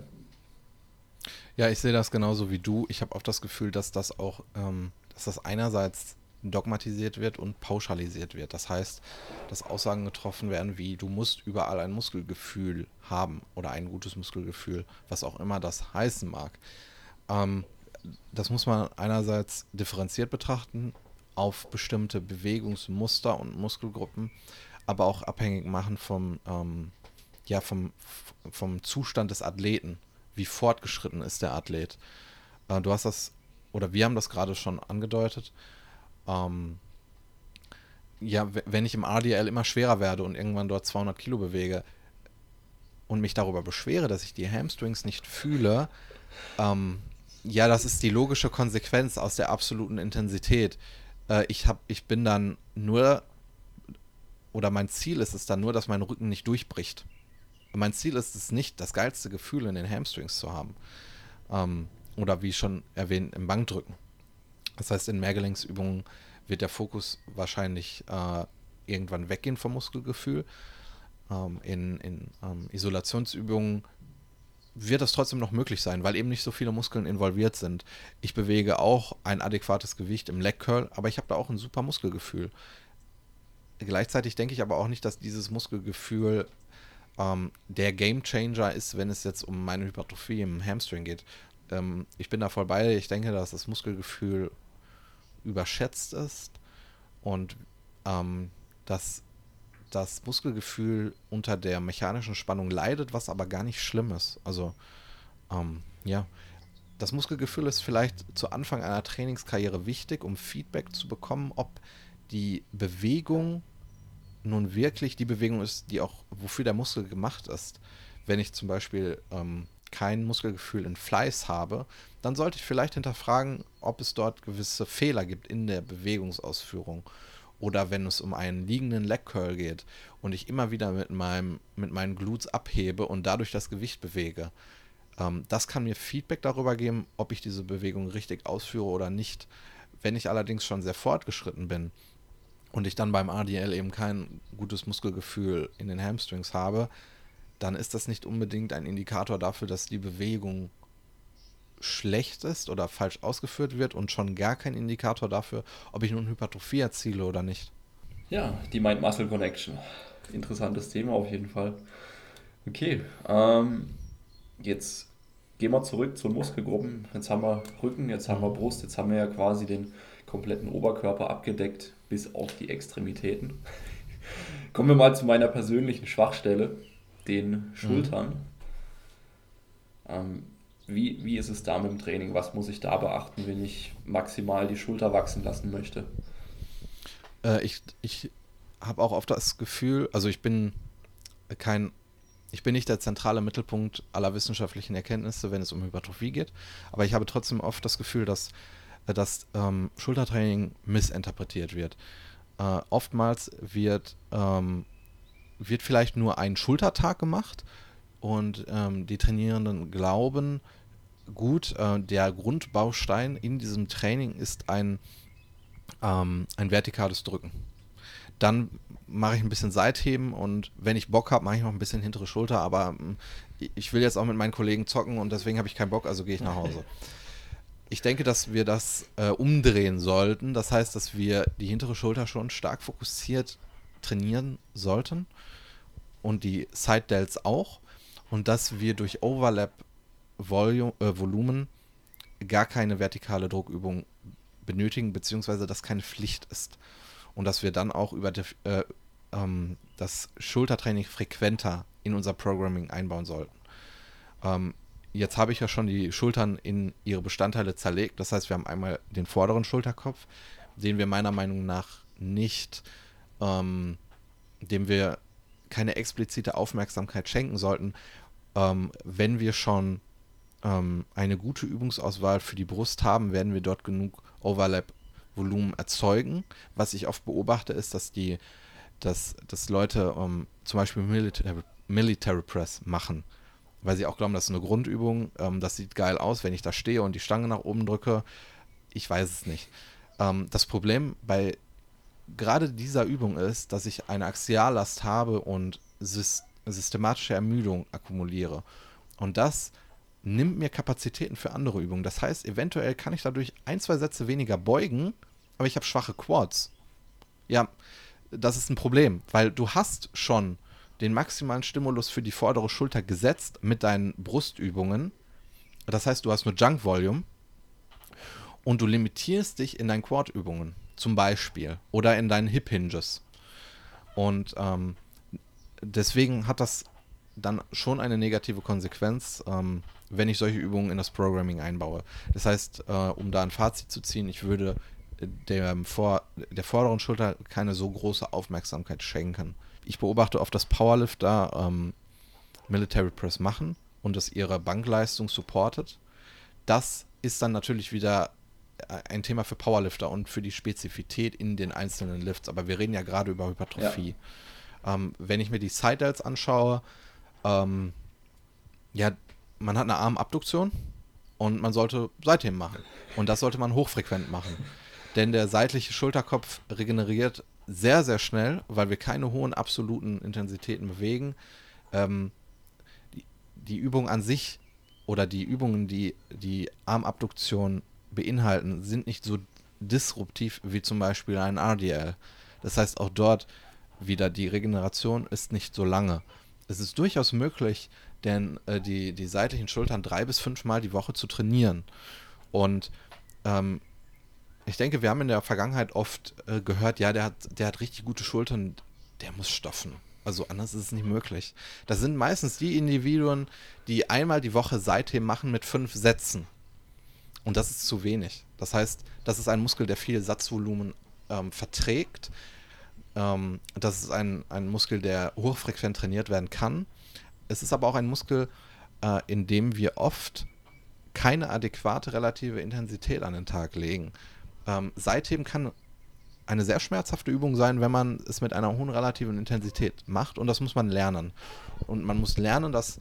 Ja, ich sehe das genauso wie du. Ich habe auch das Gefühl, dass das auch, ähm, dass das einerseits dogmatisiert wird und pauschalisiert wird. Das heißt, dass Aussagen getroffen werden wie, du musst überall ein Muskelgefühl haben oder ein gutes Muskelgefühl, was auch immer das heißen mag. Ähm, das muss man einerseits differenziert betrachten auf bestimmte Bewegungsmuster und Muskelgruppen, aber auch abhängig machen vom, ähm, ja vom, vom Zustand des Athleten. Wie fortgeschritten ist der Athlet? Äh, du hast das, oder wir haben das gerade schon angedeutet. Ähm, ja, wenn ich im RDL immer schwerer werde und irgendwann dort 200 Kilo bewege und mich darüber beschwere, dass ich die Hamstrings nicht fühle, ähm, ja, das ist die logische Konsequenz aus der absoluten Intensität. Äh, ich, hab, ich bin dann nur, oder mein Ziel ist es dann nur, dass mein Rücken nicht durchbricht mein Ziel ist es nicht, das geilste Gefühl in den Hamstrings zu haben. Ähm, oder wie schon erwähnt, im Bankdrücken. Das heißt, in Mehrgelenksübungen wird der Fokus wahrscheinlich äh, irgendwann weggehen vom Muskelgefühl. Ähm, in, in ähm, Isolationsübungen wird das trotzdem noch möglich sein, weil eben nicht so viele Muskeln involviert sind. Ich bewege auch ein adäquates Gewicht im Leg Curl, aber ich habe da auch ein super Muskelgefühl. Gleichzeitig denke ich aber auch nicht, dass dieses Muskelgefühl ähm, der Game Changer ist, wenn es jetzt um meine Hypertrophie im Hamstring geht. Ähm, ich bin da voll bei. Ich denke, dass das Muskelgefühl überschätzt ist und ähm, dass das Muskelgefühl unter der mechanischen Spannung leidet, was aber gar nicht schlimm ist. Also, ähm, ja. Das Muskelgefühl ist vielleicht zu Anfang einer Trainingskarriere wichtig, um Feedback zu bekommen, ob die Bewegung nun wirklich die Bewegung ist, die auch, wofür der Muskel gemacht ist. Wenn ich zum Beispiel ähm, kein Muskelgefühl in Fleiß habe, dann sollte ich vielleicht hinterfragen, ob es dort gewisse Fehler gibt in der Bewegungsausführung. Oder wenn es um einen liegenden Leg Curl geht und ich immer wieder mit, meinem, mit meinen Glutes abhebe und dadurch das Gewicht bewege. Ähm, das kann mir Feedback darüber geben, ob ich diese Bewegung richtig ausführe oder nicht. Wenn ich allerdings schon sehr fortgeschritten bin, und ich dann beim RDL eben kein gutes Muskelgefühl in den Hamstrings habe, dann ist das nicht unbedingt ein Indikator dafür, dass die Bewegung schlecht ist oder falsch ausgeführt wird und schon gar kein Indikator dafür, ob ich nun Hypertrophie erziele oder nicht. Ja, die Mind-Muscle-Connection. Interessantes Thema auf jeden Fall. Okay, ähm, jetzt gehen wir zurück zu Muskelgruppen. Jetzt haben wir Rücken, jetzt haben wir Brust, jetzt haben wir ja quasi den kompletten Oberkörper abgedeckt bis auf die Extremitäten. Kommen wir mal zu meiner persönlichen Schwachstelle, den Schultern. Mhm. Ähm, wie, wie ist es da mit dem Training? Was muss ich da beachten, wenn ich maximal die Schulter wachsen lassen möchte? Äh, ich ich habe auch oft das Gefühl, also ich bin kein, ich bin nicht der zentrale Mittelpunkt aller wissenschaftlichen Erkenntnisse, wenn es um Hypertrophie geht, aber ich habe trotzdem oft das Gefühl, dass äh, das ähm, Schultertraining missinterpretiert wird. Äh, oftmals wird, ähm, wird vielleicht nur ein Schultertag gemacht und ähm, die Trainierenden glauben, gut, äh, der Grundbaustein in diesem Training ist ein, ähm, ein vertikales Drücken. Dann mache ich ein bisschen Seitheben und wenn ich Bock habe, mache ich noch ein bisschen hintere Schulter, aber ähm, ich will jetzt auch mit meinen Kollegen zocken und deswegen habe ich keinen Bock, also gehe ich nach Hause. Ich denke, dass wir das äh, umdrehen sollten. Das heißt, dass wir die hintere Schulter schon stark fokussiert trainieren sollten und die Side Delts auch und dass wir durch Overlap Volume, äh, Volumen gar keine vertikale Druckübung benötigen, beziehungsweise das keine Pflicht ist. Und dass wir dann auch über die, äh, ähm, das Schultertraining frequenter in unser Programming einbauen sollten. Ähm, jetzt habe ich ja schon die Schultern in ihre Bestandteile zerlegt. Das heißt, wir haben einmal den vorderen Schulterkopf, den wir meiner Meinung nach nicht, ähm, dem wir keine explizite Aufmerksamkeit schenken sollten, ähm, wenn wir schon ähm, eine gute Übungsauswahl für die Brust haben, werden wir dort genug Overlap-Volumen erzeugen. Was ich oft beobachte, ist, dass die, dass, dass Leute ähm, zum Beispiel Military, Military Press machen, weil sie auch glauben, das ist eine Grundübung. Ähm, das sieht geil aus, wenn ich da stehe und die Stange nach oben drücke. Ich weiß es nicht. Ähm, das Problem bei gerade dieser Übung ist, dass ich eine Axiallast habe und systematisch systematische Ermüdung akkumuliere. Und das nimmt mir Kapazitäten für andere Übungen. Das heißt, eventuell kann ich dadurch ein, zwei Sätze weniger beugen, aber ich habe schwache Quads. Ja, das ist ein Problem, weil du hast schon den maximalen Stimulus für die vordere Schulter gesetzt mit deinen Brustübungen. Das heißt, du hast nur Junk Volume und du limitierst dich in deinen Quad-Übungen zum Beispiel oder in deinen Hip Hinges. Und ähm, deswegen hat das dann schon eine negative Konsequenz, ähm, wenn ich solche Übungen in das Programming einbaue. Das heißt, äh, um da ein Fazit zu ziehen, ich würde der, vor, der vorderen Schulter keine so große Aufmerksamkeit schenken. Ich beobachte oft, dass Powerlifter ähm, Military Press machen und das ihre Bankleistung supportet. Das ist dann natürlich wieder ein Thema für Powerlifter und für die Spezifität in den einzelnen Lifts. Aber wir reden ja gerade über Hypertrophie. Ja. Ähm, wenn ich mir die Side Delts anschaue, ähm, ja, man hat eine Armabduktion und man sollte Seitheben machen. Und das sollte man hochfrequent machen. Denn der seitliche Schulterkopf regeneriert sehr, sehr schnell, weil wir keine hohen absoluten Intensitäten bewegen. Ähm, die, die Übung an sich oder die Übungen, die die Armabduktion beinhalten, sind nicht so disruptiv wie zum Beispiel ein RDL. Das heißt, auch dort wieder, die Regeneration ist nicht so lange. Es ist durchaus möglich, denn äh, die, die seitlichen Schultern drei bis fünfmal die Woche zu trainieren. Und ähm, ich denke, wir haben in der Vergangenheit oft äh, gehört, ja, der hat, der hat richtig gute Schultern, der muss stoffen. Also anders ist es nicht möglich. Das sind meistens die Individuen, die einmal die Woche Seitheben machen mit fünf Sätzen. Und das ist zu wenig. Das heißt, das ist ein Muskel, der viel Satzvolumen ähm, verträgt, ähm, das ist ein, ein Muskel, der hochfrequent trainiert werden kann. Es ist aber auch ein Muskel, äh, in dem wir oft keine adäquate relative Intensität an den Tag legen. Ähm, Seitheben kann eine sehr schmerzhafte Übung sein, wenn man es mit einer hohen relativen Intensität macht und das muss man lernen. Und man muss lernen, das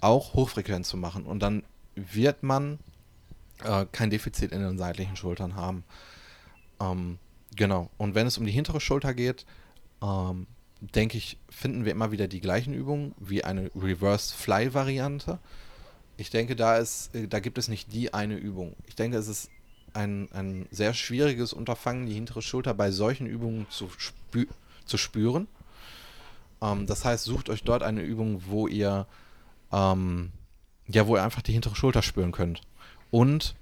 auch hochfrequent zu machen und dann wird man äh, kein Defizit in den seitlichen Schultern haben. Ähm, Genau. Und wenn es um die hintere Schulter geht, ähm, denke ich, finden wir immer wieder die gleichen Übungen wie eine Reverse Fly Variante. Ich denke, da, ist, äh, da gibt es nicht die eine Übung. Ich denke, es ist ein, ein sehr schwieriges Unterfangen, die hintere Schulter bei solchen Übungen zu, spü zu spüren. Ähm, das heißt, sucht euch dort eine Übung, wo ihr ähm, ja, wo ihr einfach die hintere Schulter spüren könnt. Und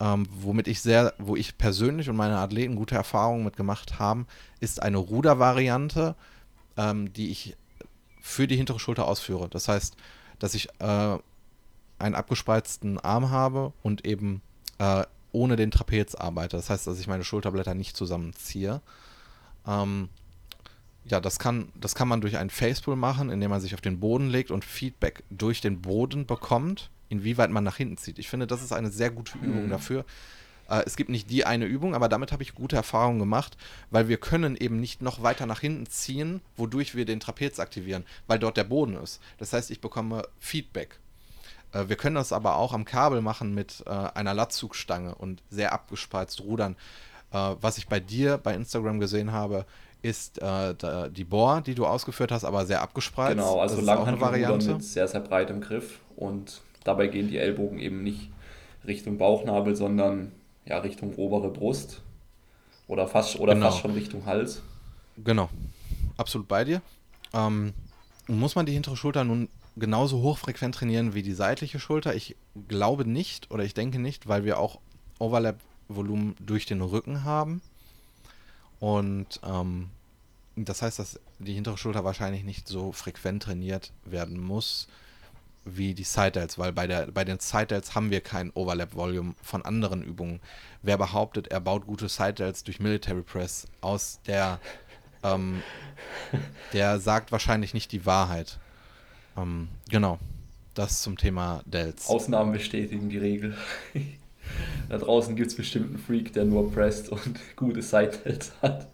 ähm, womit ich sehr, wo ich persönlich und meine Athleten gute Erfahrungen mit gemacht haben, ist eine Rudervariante, ähm, die ich für die hintere Schulter ausführe. Das heißt, dass ich äh, einen abgespreizten Arm habe und eben äh, ohne den Trapez arbeite. Das heißt, dass ich meine Schulterblätter nicht zusammenziehe. Ähm, ja, das kann, das kann man durch einen Facepull machen, indem man sich auf den Boden legt und Feedback durch den Boden bekommt, inwieweit man nach hinten zieht. Ich finde, das ist eine sehr gute Übung mhm. dafür. Äh, es gibt nicht die eine Übung, aber damit habe ich gute Erfahrungen gemacht, weil wir können eben nicht noch weiter nach hinten ziehen, wodurch wir den Trapez aktivieren, weil dort der Boden ist. Das heißt, ich bekomme Feedback. Äh, wir können das aber auch am Kabel machen mit äh, einer Latzugstange und sehr abgespreizt rudern. Äh, was ich bei dir bei Instagram gesehen habe, ist äh, die Bohr, die du ausgeführt hast, aber sehr abgespreizt. Genau, also mit sehr, sehr breitem Griff und dabei gehen die Ellbogen eben nicht Richtung Bauchnabel, sondern ja, Richtung obere Brust oder fast, oder genau. fast schon Richtung Hals. Genau, absolut bei dir. Ähm, muss man die hintere Schulter nun genauso hochfrequent trainieren wie die seitliche Schulter? Ich glaube nicht oder ich denke nicht, weil wir auch Overlap-Volumen durch den Rücken haben. Und ähm, das heißt, dass die hintere Schulter wahrscheinlich nicht so frequent trainiert werden muss wie die Side Delts, weil bei, der, bei den Side Delts haben wir kein Overlap Volume von anderen Übungen. Wer behauptet, er baut gute Side Delts durch Military Press aus, der, ähm, der sagt wahrscheinlich nicht die Wahrheit. Ähm, genau, das zum Thema Delts. Ausnahmen bestätigen die Regel. Da draußen gibt es bestimmt einen Freak, der nur presst und gute Side-Delts hat.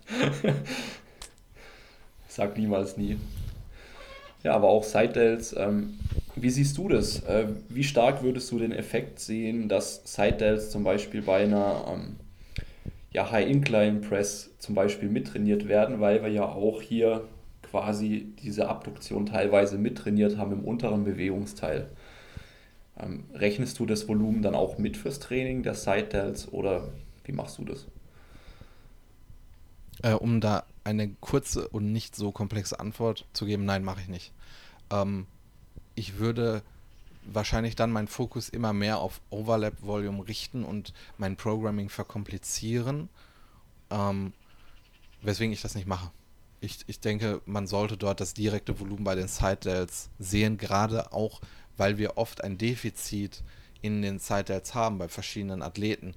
Sag niemals nie. Ja, aber auch Side-Delts. Ähm, wie siehst du das? Äh, wie stark würdest du den Effekt sehen, dass Side-Delts zum Beispiel bei einer ähm, ja, High-Incline-Press zum Beispiel mittrainiert werden, weil wir ja auch hier quasi diese Abduktion teilweise mittrainiert haben im unteren Bewegungsteil. Ähm, rechnest du das Volumen dann auch mit fürs Training der Side-Delts oder wie machst du das? Äh, um da eine kurze und nicht so komplexe Antwort zu geben, nein, mache ich nicht. Ähm, ich würde wahrscheinlich dann meinen Fokus immer mehr auf Overlap-Volume richten und mein Programming verkomplizieren, ähm, weswegen ich das nicht mache. Ich, ich denke, man sollte dort das direkte Volumen bei den Side-Delts sehen, gerade auch weil wir oft ein Defizit in den Zeitdelts haben bei verschiedenen Athleten.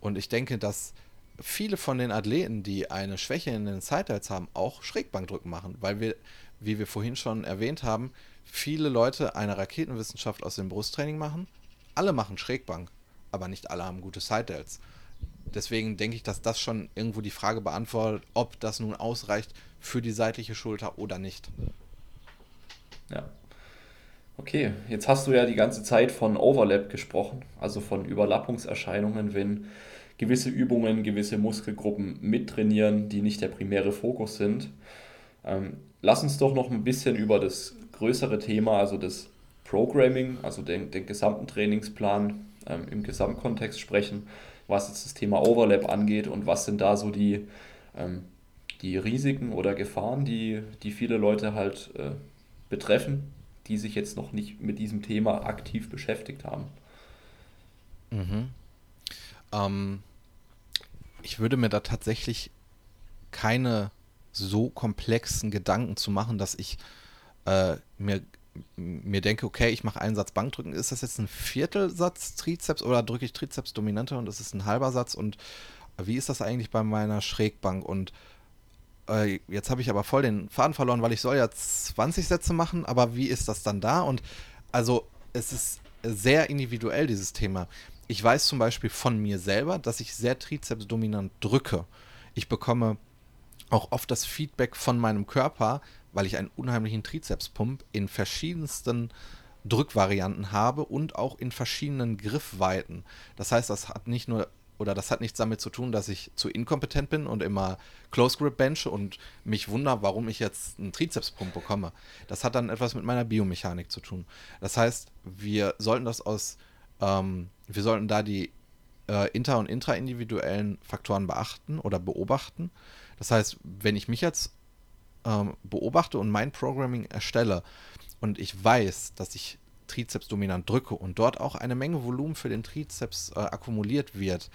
Und ich denke, dass viele von den Athleten, die eine Schwäche in den Zeitdelts haben, auch Schrägbankdrücken machen, weil wir, wie wir vorhin schon erwähnt haben, viele Leute eine Raketenwissenschaft aus dem Brusttraining machen. Alle machen Schrägbank, aber nicht alle haben gute Sidedelts. Deswegen denke ich, dass das schon irgendwo die Frage beantwortet, ob das nun ausreicht für die seitliche Schulter oder nicht. Ja, Okay, jetzt hast du ja die ganze Zeit von Overlap gesprochen, also von Überlappungserscheinungen, wenn gewisse Übungen, gewisse Muskelgruppen mittrainieren, die nicht der primäre Fokus sind. Ähm, lass uns doch noch ein bisschen über das größere Thema, also das Programming, also den, den gesamten Trainingsplan ähm, im Gesamtkontext sprechen, was jetzt das Thema Overlap angeht und was sind da so die, ähm, die Risiken oder Gefahren, die, die viele Leute halt äh, betreffen die sich jetzt noch nicht mit diesem Thema aktiv beschäftigt haben. Mhm. Ähm, ich würde mir da tatsächlich keine so komplexen Gedanken zu machen, dass ich äh, mir, mir denke, okay, ich mache einen Satz Bankdrücken. Ist das jetzt ein Viertelsatz Trizeps oder drücke ich Trizeps dominanter und es ist ein halber Satz? Und wie ist das eigentlich bei meiner Schrägbank? Und äh, jetzt habe ich aber voll den Faden verloren, weil ich soll ja 20 Sätze machen, aber wie ist das dann da? Und also es ist sehr individuell, dieses Thema. Ich weiß zum Beispiel von mir selber, dass ich sehr trizepsdominant drücke. Ich bekomme auch oft das Feedback von meinem Körper, weil ich einen unheimlichen Trizepspump in verschiedensten Drückvarianten habe und auch in verschiedenen Griffweiten. Das heißt, das hat nicht nur oder das hat nichts damit zu tun, dass ich zu inkompetent bin und immer Close Grip benche und mich wundere, warum ich jetzt einen Trizepspump bekomme. Das hat dann etwas mit meiner Biomechanik zu tun. Das heißt, wir sollten das aus, ähm, wir sollten da die äh, inter- und intraindividuellen Faktoren beachten oder beobachten. Das heißt, wenn ich mich jetzt ähm, beobachte und mein Programming erstelle und ich weiß, dass ich Trizeps dominant drücke und dort auch eine Menge Volumen für den Trizeps äh, akkumuliert wird,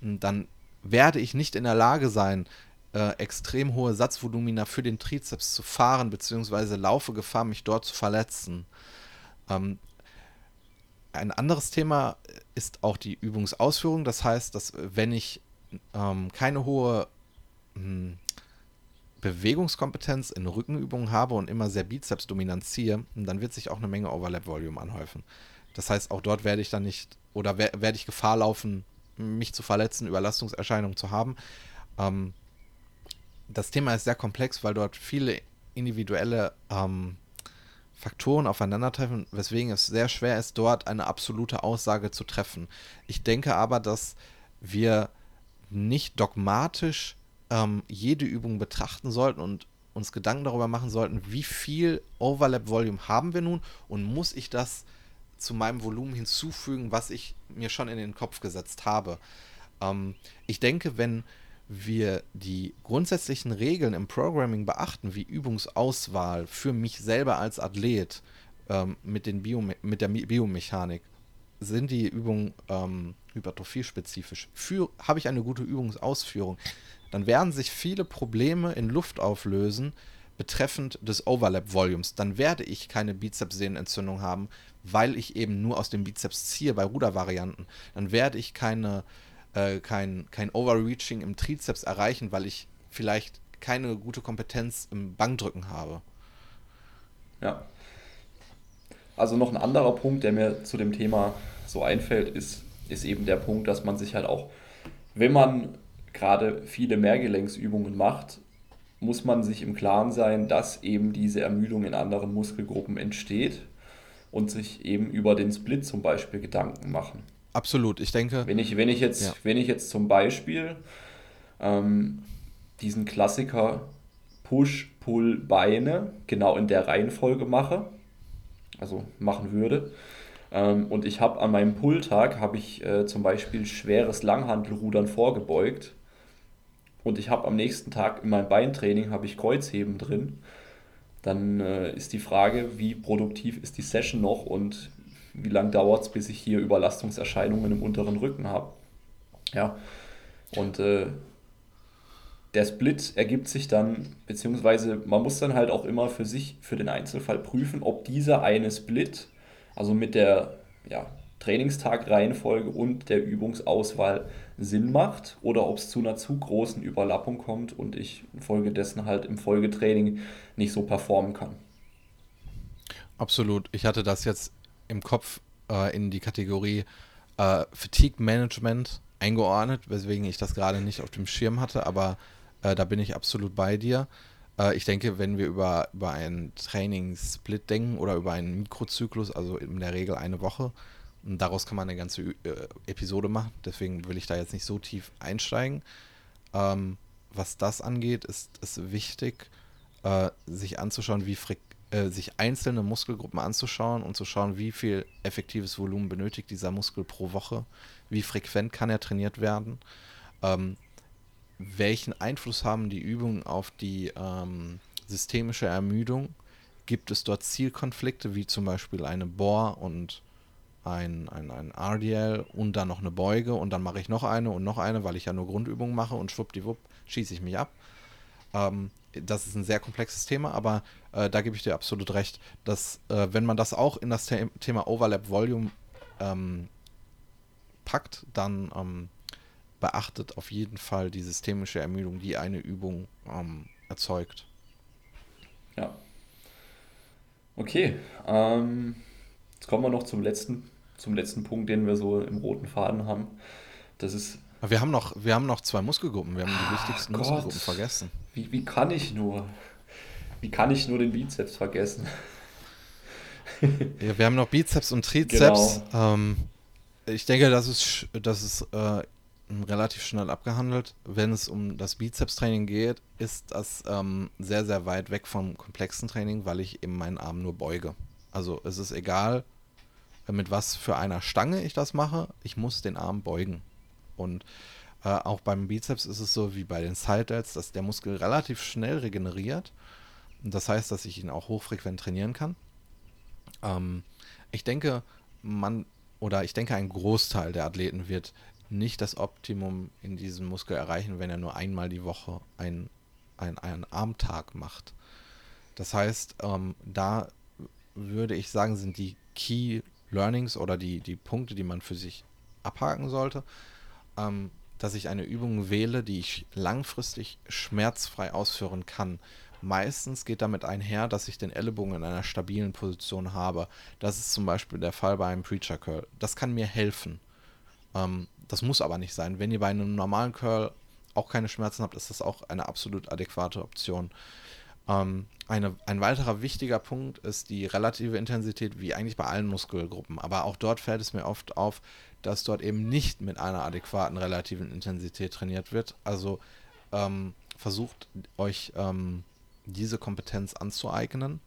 dann werde ich nicht in der Lage sein, äh, extrem hohe Satzvolumina für den Trizeps zu fahren, beziehungsweise laufe Gefahr, mich dort zu verletzen. Ähm, ein anderes Thema ist auch die Übungsausführung. Das heißt, dass wenn ich ähm, keine hohe mh, hm, Bewegungskompetenz in Rückenübungen habe und immer sehr Bizeps dominanziere, dann wird sich auch eine Menge Overlap-Volume anhäufen. Das heißt, auch dort werde ich dann nicht oder werde ich Gefahr laufen, mich zu verletzen, Überlastungserscheinungen zu haben. Ähm, das Thema ist sehr komplex, weil dort viele individuelle ähm, Faktoren aufeinandertreffen, weswegen es sehr schwer ist, dort eine absolute Aussage zu treffen. Ich denke aber, dass wir nicht dogmatisch ähm, jede Übung betrachten sollten und uns Gedanken darüber machen sollten, wie viel Overlap Volume haben wir nun und muss ich das zu meinem Volumen hinzufügen, was ich mir schon in den Kopf gesetzt habe. Ähm, ich denke, wenn wir die grundsätzlichen Regeln im Programming beachten, wie Übungsauswahl für mich selber als Athlet ähm, mit, den Biome mit der Biomechanik, sind die Übungen ähm, hypertrophiespezifisch. Habe ich eine gute Übungsausführung, dann werden sich viele Probleme in Luft auflösen betreffend des Overlap-Volumes. Dann werde ich keine Bizepssehnenentzündung haben, weil ich eben nur aus dem Bizeps ziehe bei Rudervarianten. Dann werde ich keine, äh, kein, kein Overreaching im Trizeps erreichen, weil ich vielleicht keine gute Kompetenz im Bankdrücken habe. Ja. Also noch ein anderer Punkt, der mir zu dem Thema so einfällt, ist, ist eben der Punkt, dass man sich halt auch, wenn man gerade viele Mehrgelenksübungen macht, muss man sich im Klaren sein, dass eben diese Ermüdung in anderen Muskelgruppen entsteht und sich eben über den Split zum Beispiel Gedanken machen. Absolut, ich denke. Wenn ich, wenn ich, jetzt, ja. wenn ich jetzt zum Beispiel ähm, diesen Klassiker Push, Pull, Beine genau in der Reihenfolge mache, also machen würde, ähm, und ich habe an meinem Pulltag habe ich äh, zum Beispiel schweres Langhantelrudern vorgebeugt, und ich habe am nächsten Tag in meinem Beintraining habe ich Kreuzheben drin, dann äh, ist die Frage, wie produktiv ist die Session noch und wie lange dauert es, bis ich hier Überlastungserscheinungen im unteren Rücken habe. Ja, und äh, der Split ergibt sich dann, beziehungsweise man muss dann halt auch immer für sich, für den Einzelfall prüfen, ob dieser eine Split, also mit der ja, Trainingstag-Reihenfolge und der Übungsauswahl Sinn macht oder ob es zu einer zu großen Überlappung kommt und ich infolgedessen halt im Folgetraining nicht so performen kann. Absolut. Ich hatte das jetzt im Kopf äh, in die Kategorie äh, Fatigue Management eingeordnet, weswegen ich das gerade nicht auf dem Schirm hatte, aber äh, da bin ich absolut bei dir. Äh, ich denke, wenn wir über, über einen Trainingssplit denken oder über einen Mikrozyklus, also in der Regel eine Woche, und daraus kann man eine ganze äh, Episode machen, deswegen will ich da jetzt nicht so tief einsteigen. Ähm, was das angeht, ist es wichtig, äh, sich anzuschauen, wie äh, sich einzelne Muskelgruppen anzuschauen und zu schauen, wie viel effektives Volumen benötigt dieser Muskel pro Woche, wie frequent kann er trainiert werden, ähm, welchen Einfluss haben die Übungen auf die ähm, systemische Ermüdung, gibt es dort Zielkonflikte, wie zum Beispiel eine Bohr- und ein, ein, ein RDL und dann noch eine Beuge und dann mache ich noch eine und noch eine, weil ich ja nur Grundübungen mache und schwuppdiwupp schieße ich mich ab. Ähm, das ist ein sehr komplexes Thema, aber äh, da gebe ich dir absolut recht, dass äh, wenn man das auch in das The Thema Overlap Volume ähm, packt, dann ähm, beachtet auf jeden Fall die systemische Ermüdung, die eine Übung ähm, erzeugt. Ja. Okay. Ähm Jetzt kommen wir noch zum letzten, zum letzten Punkt, den wir so im roten Faden haben. Das ist. Wir haben noch, wir haben noch zwei Muskelgruppen. Wir haben die ah, wichtigsten Gott. Muskelgruppen vergessen. Wie, wie kann ich nur? Wie kann ich nur den Bizeps vergessen? ja, wir haben noch Bizeps und Trizeps. Genau. Ähm, ich denke, das ist, das ist äh, relativ schnell abgehandelt. Wenn es um das Bizeps-Training geht, ist das ähm, sehr, sehr weit weg vom komplexen Training, weil ich eben meinen Arm nur beuge. Also es ist egal, mit was für einer Stange ich das mache, ich muss den Arm beugen. Und äh, auch beim Bizeps ist es so wie bei den Side Delts, dass der Muskel relativ schnell regeneriert. Das heißt, dass ich ihn auch hochfrequent trainieren kann. Ähm, ich denke, man oder ich denke, ein Großteil der Athleten wird nicht das Optimum in diesem Muskel erreichen, wenn er nur einmal die Woche einen, einen, einen Armtag macht. Das heißt, ähm, da würde ich sagen, sind die Key Learnings oder die, die Punkte, die man für sich abhaken sollte, ähm, dass ich eine Übung wähle, die ich langfristig schmerzfrei ausführen kann. Meistens geht damit einher, dass ich den Ellenbogen in einer stabilen Position habe. Das ist zum Beispiel der Fall bei einem Preacher Curl. Das kann mir helfen. Ähm, das muss aber nicht sein. Wenn ihr bei einem normalen Curl auch keine Schmerzen habt, ist das auch eine absolut adäquate Option. Ähm, eine, ein weiterer wichtiger Punkt ist die relative Intensität, wie eigentlich bei allen Muskelgruppen. Aber auch dort fällt es mir oft auf, dass dort eben nicht mit einer adäquaten relativen Intensität trainiert wird. Also ähm, versucht euch ähm, diese Kompetenz anzueignen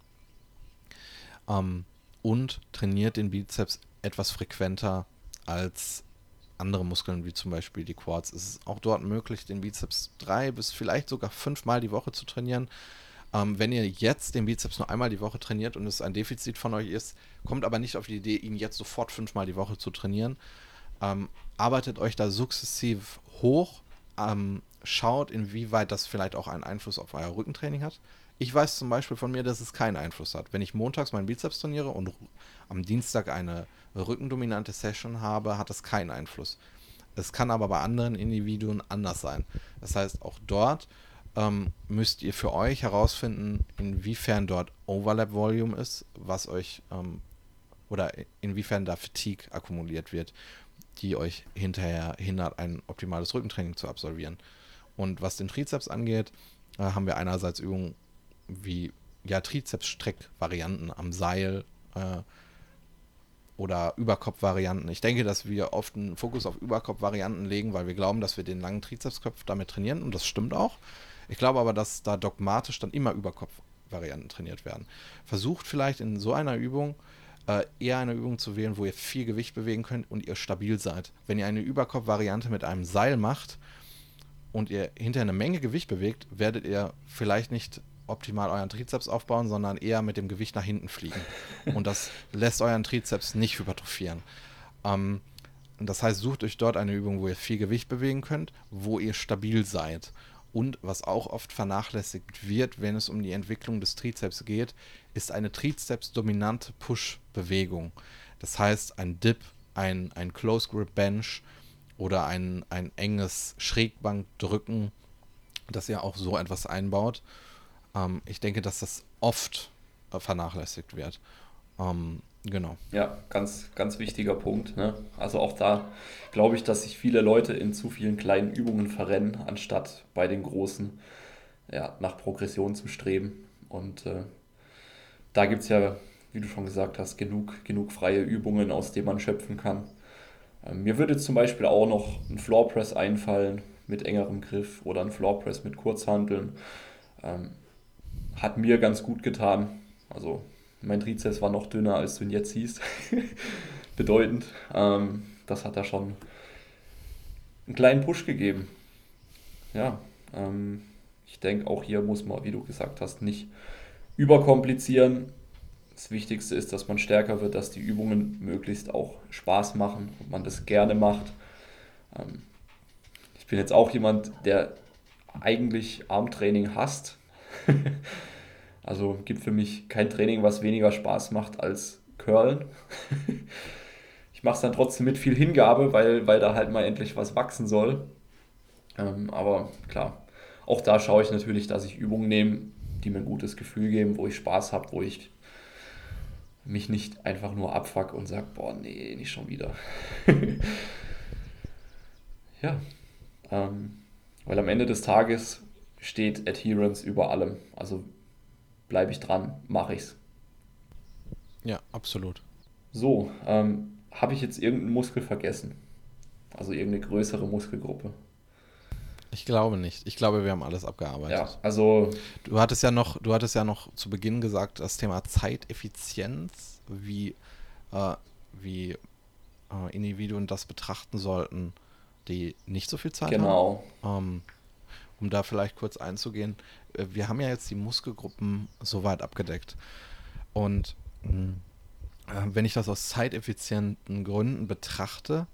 ähm, und trainiert den Bizeps etwas frequenter als andere Muskeln, wie zum Beispiel die Quads. Es ist auch dort möglich, den Bizeps drei bis vielleicht sogar fünfmal die Woche zu trainieren. Ähm, wenn ihr jetzt den Bizeps nur einmal die Woche trainiert und es ein Defizit von euch ist, kommt aber nicht auf die Idee, ihn jetzt sofort fünfmal die Woche zu trainieren. Ähm, arbeitet euch da sukzessiv hoch, ähm, schaut, inwieweit das vielleicht auch einen Einfluss auf euer Rückentraining hat. Ich weiß zum Beispiel von mir, dass es keinen Einfluss hat. Wenn ich montags meinen Bizeps trainiere und am Dienstag eine rückendominante Session habe, hat das keinen Einfluss. Es kann aber bei anderen Individuen anders sein. Das heißt, auch dort ähm, müsst ihr für euch herausfinden, inwiefern dort Overlap Volume ist, was euch ähm, oder inwiefern da Fatigue akkumuliert wird, die euch hinterher hindert, ein optimales Rückentraining zu absolvieren. Und was den Trizeps angeht, äh, haben wir einerseits Übungen wie ja, Trizeps-Streck-Varianten am Seil äh, oder Überkopf-Varianten. Ich denke, dass wir oft einen Fokus auf Überkopf-Varianten legen, weil wir glauben, dass wir den langen Trizepskopf damit trainieren und das stimmt auch. Ich glaube aber, dass da dogmatisch dann immer Überkopf-Varianten trainiert werden. Versucht vielleicht in so einer Übung äh, eher eine Übung zu wählen, wo ihr viel Gewicht bewegen könnt und ihr stabil seid. Wenn ihr eine Überkopf-Variante mit einem Seil macht und ihr hinterher eine Menge Gewicht bewegt, werdet ihr vielleicht nicht optimal euren Trizeps aufbauen, sondern eher mit dem Gewicht nach hinten fliegen. Und das lässt euren Trizeps nicht hypertrophieren. Ähm, das heißt, sucht euch dort eine Übung, wo ihr viel Gewicht bewegen könnt, wo ihr stabil seid. Und was auch oft vernachlässigt wird, wenn es um die Entwicklung des Trizeps geht, ist eine Trizeps-dominante Push-Bewegung. Das heißt, ein Dip, ein, ein Close Grip Bench oder ein, ein enges Schrägbankdrücken, dass ihr auch so etwas einbaut. Ähm, ich denke, dass das oft äh, vernachlässigt wird. Ähm, genau. Ja, ganz, ganz wichtiger Punkt. Ne? Also auch da glaube ich, dass sich viele Leute in zu vielen kleinen Übungen verrennen, anstatt bei den großen ja, nach Progression zu streben. Und äh, da gibt es ja, wie du schon gesagt hast, genug, genug freie Übungen, aus denen man schöpfen kann. Ähm, mir würde zum Beispiel auch noch ein Floor Press einfallen mit engerem Griff oder ein Floor Press mit Kurzhanteln. Ähm, hat mir ganz gut getan. Also mein Trizeps war noch dünner, als du ihn jetzt siehst. Bedeutend. Ähm, das hat da schon einen kleinen Push gegeben. Ja, ähm, ich denke, auch hier muss man, wie du gesagt hast, nicht überkomplizieren. Das Wichtigste ist, dass man stärker wird, dass die Übungen möglichst auch Spaß machen und man das gerne macht. Ähm, ich bin jetzt auch jemand, der eigentlich Armtraining hasst. also gibt für mich kein Training, was weniger Spaß macht als Curlen. ich mache es dann trotzdem mit viel Hingabe, weil, weil da halt mal endlich was wachsen soll. Ähm, aber klar, auch da schaue ich natürlich, dass ich Übungen nehme, die mir ein gutes Gefühl geben, wo ich Spaß habe, wo ich mich nicht einfach nur abfuck und sage, boah, nee, nicht schon wieder. ja, ähm, weil am Ende des Tages steht Adherence über allem. Also bleibe ich dran, mache ich's. Ja, absolut. So, ähm, habe ich jetzt irgendeinen Muskel vergessen? Also irgendeine größere Muskelgruppe. Ich glaube nicht. Ich glaube, wir haben alles abgearbeitet. Ja, also. Du hattest ja noch, du hattest ja noch zu Beginn gesagt, das Thema Zeiteffizienz, wie, äh, wie äh, Individuen das betrachten sollten, die nicht so viel Zeit genau. haben. Ähm, um da vielleicht kurz einzugehen, wir haben ja jetzt die Muskelgruppen soweit abgedeckt. Und mh, äh, wenn ich das aus zeiteffizienten Gründen betrachte,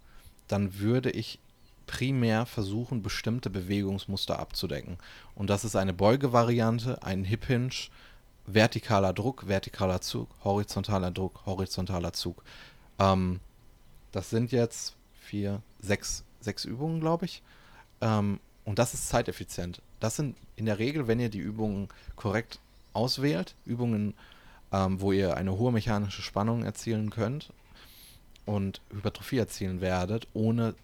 dann würde ich primär versuchen, bestimmte Bewegungsmuster abzudecken. Und das ist eine Beugevariante, ein Hip Hinge, vertikaler Druck, vertikaler Zug, horizontaler Druck, horizontaler Zug. Ähm, das sind jetzt vier, sechs, sechs Übungen, glaube ich. Ähm, und das ist zeiteffizient. Das sind in der Regel, wenn ihr die Übungen korrekt auswählt, Übungen, ähm, wo ihr eine hohe mechanische Spannung erzielen könnt und Hypertrophie erzielen werdet, ohne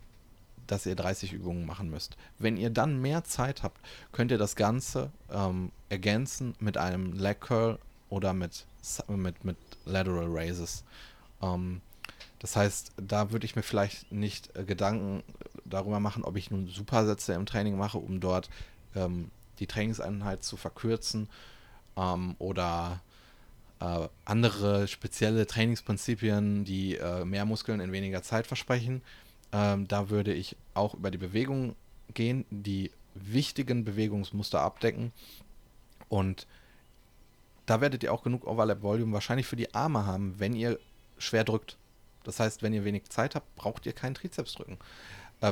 dass ihr 30 Übungen machen müsst. Wenn ihr dann mehr Zeit habt, könnt ihr das Ganze ähm, ergänzen mit einem Leg Curl oder mit, mit, mit Lateral Raises. Ähm, das heißt, da würde ich mir vielleicht nicht äh, Gedanken darüber machen, ob ich nun Supersätze im Training mache, um dort ähm, die Trainingseinheit zu verkürzen ähm, oder äh, andere spezielle Trainingsprinzipien, die äh, mehr Muskeln in weniger Zeit versprechen. Ähm, da würde ich auch über die Bewegung gehen, die wichtigen Bewegungsmuster abdecken. Und da werdet ihr auch genug Overlap Volume wahrscheinlich für die Arme haben, wenn ihr schwer drückt. Das heißt, wenn ihr wenig Zeit habt, braucht ihr keinen Trizeps drücken.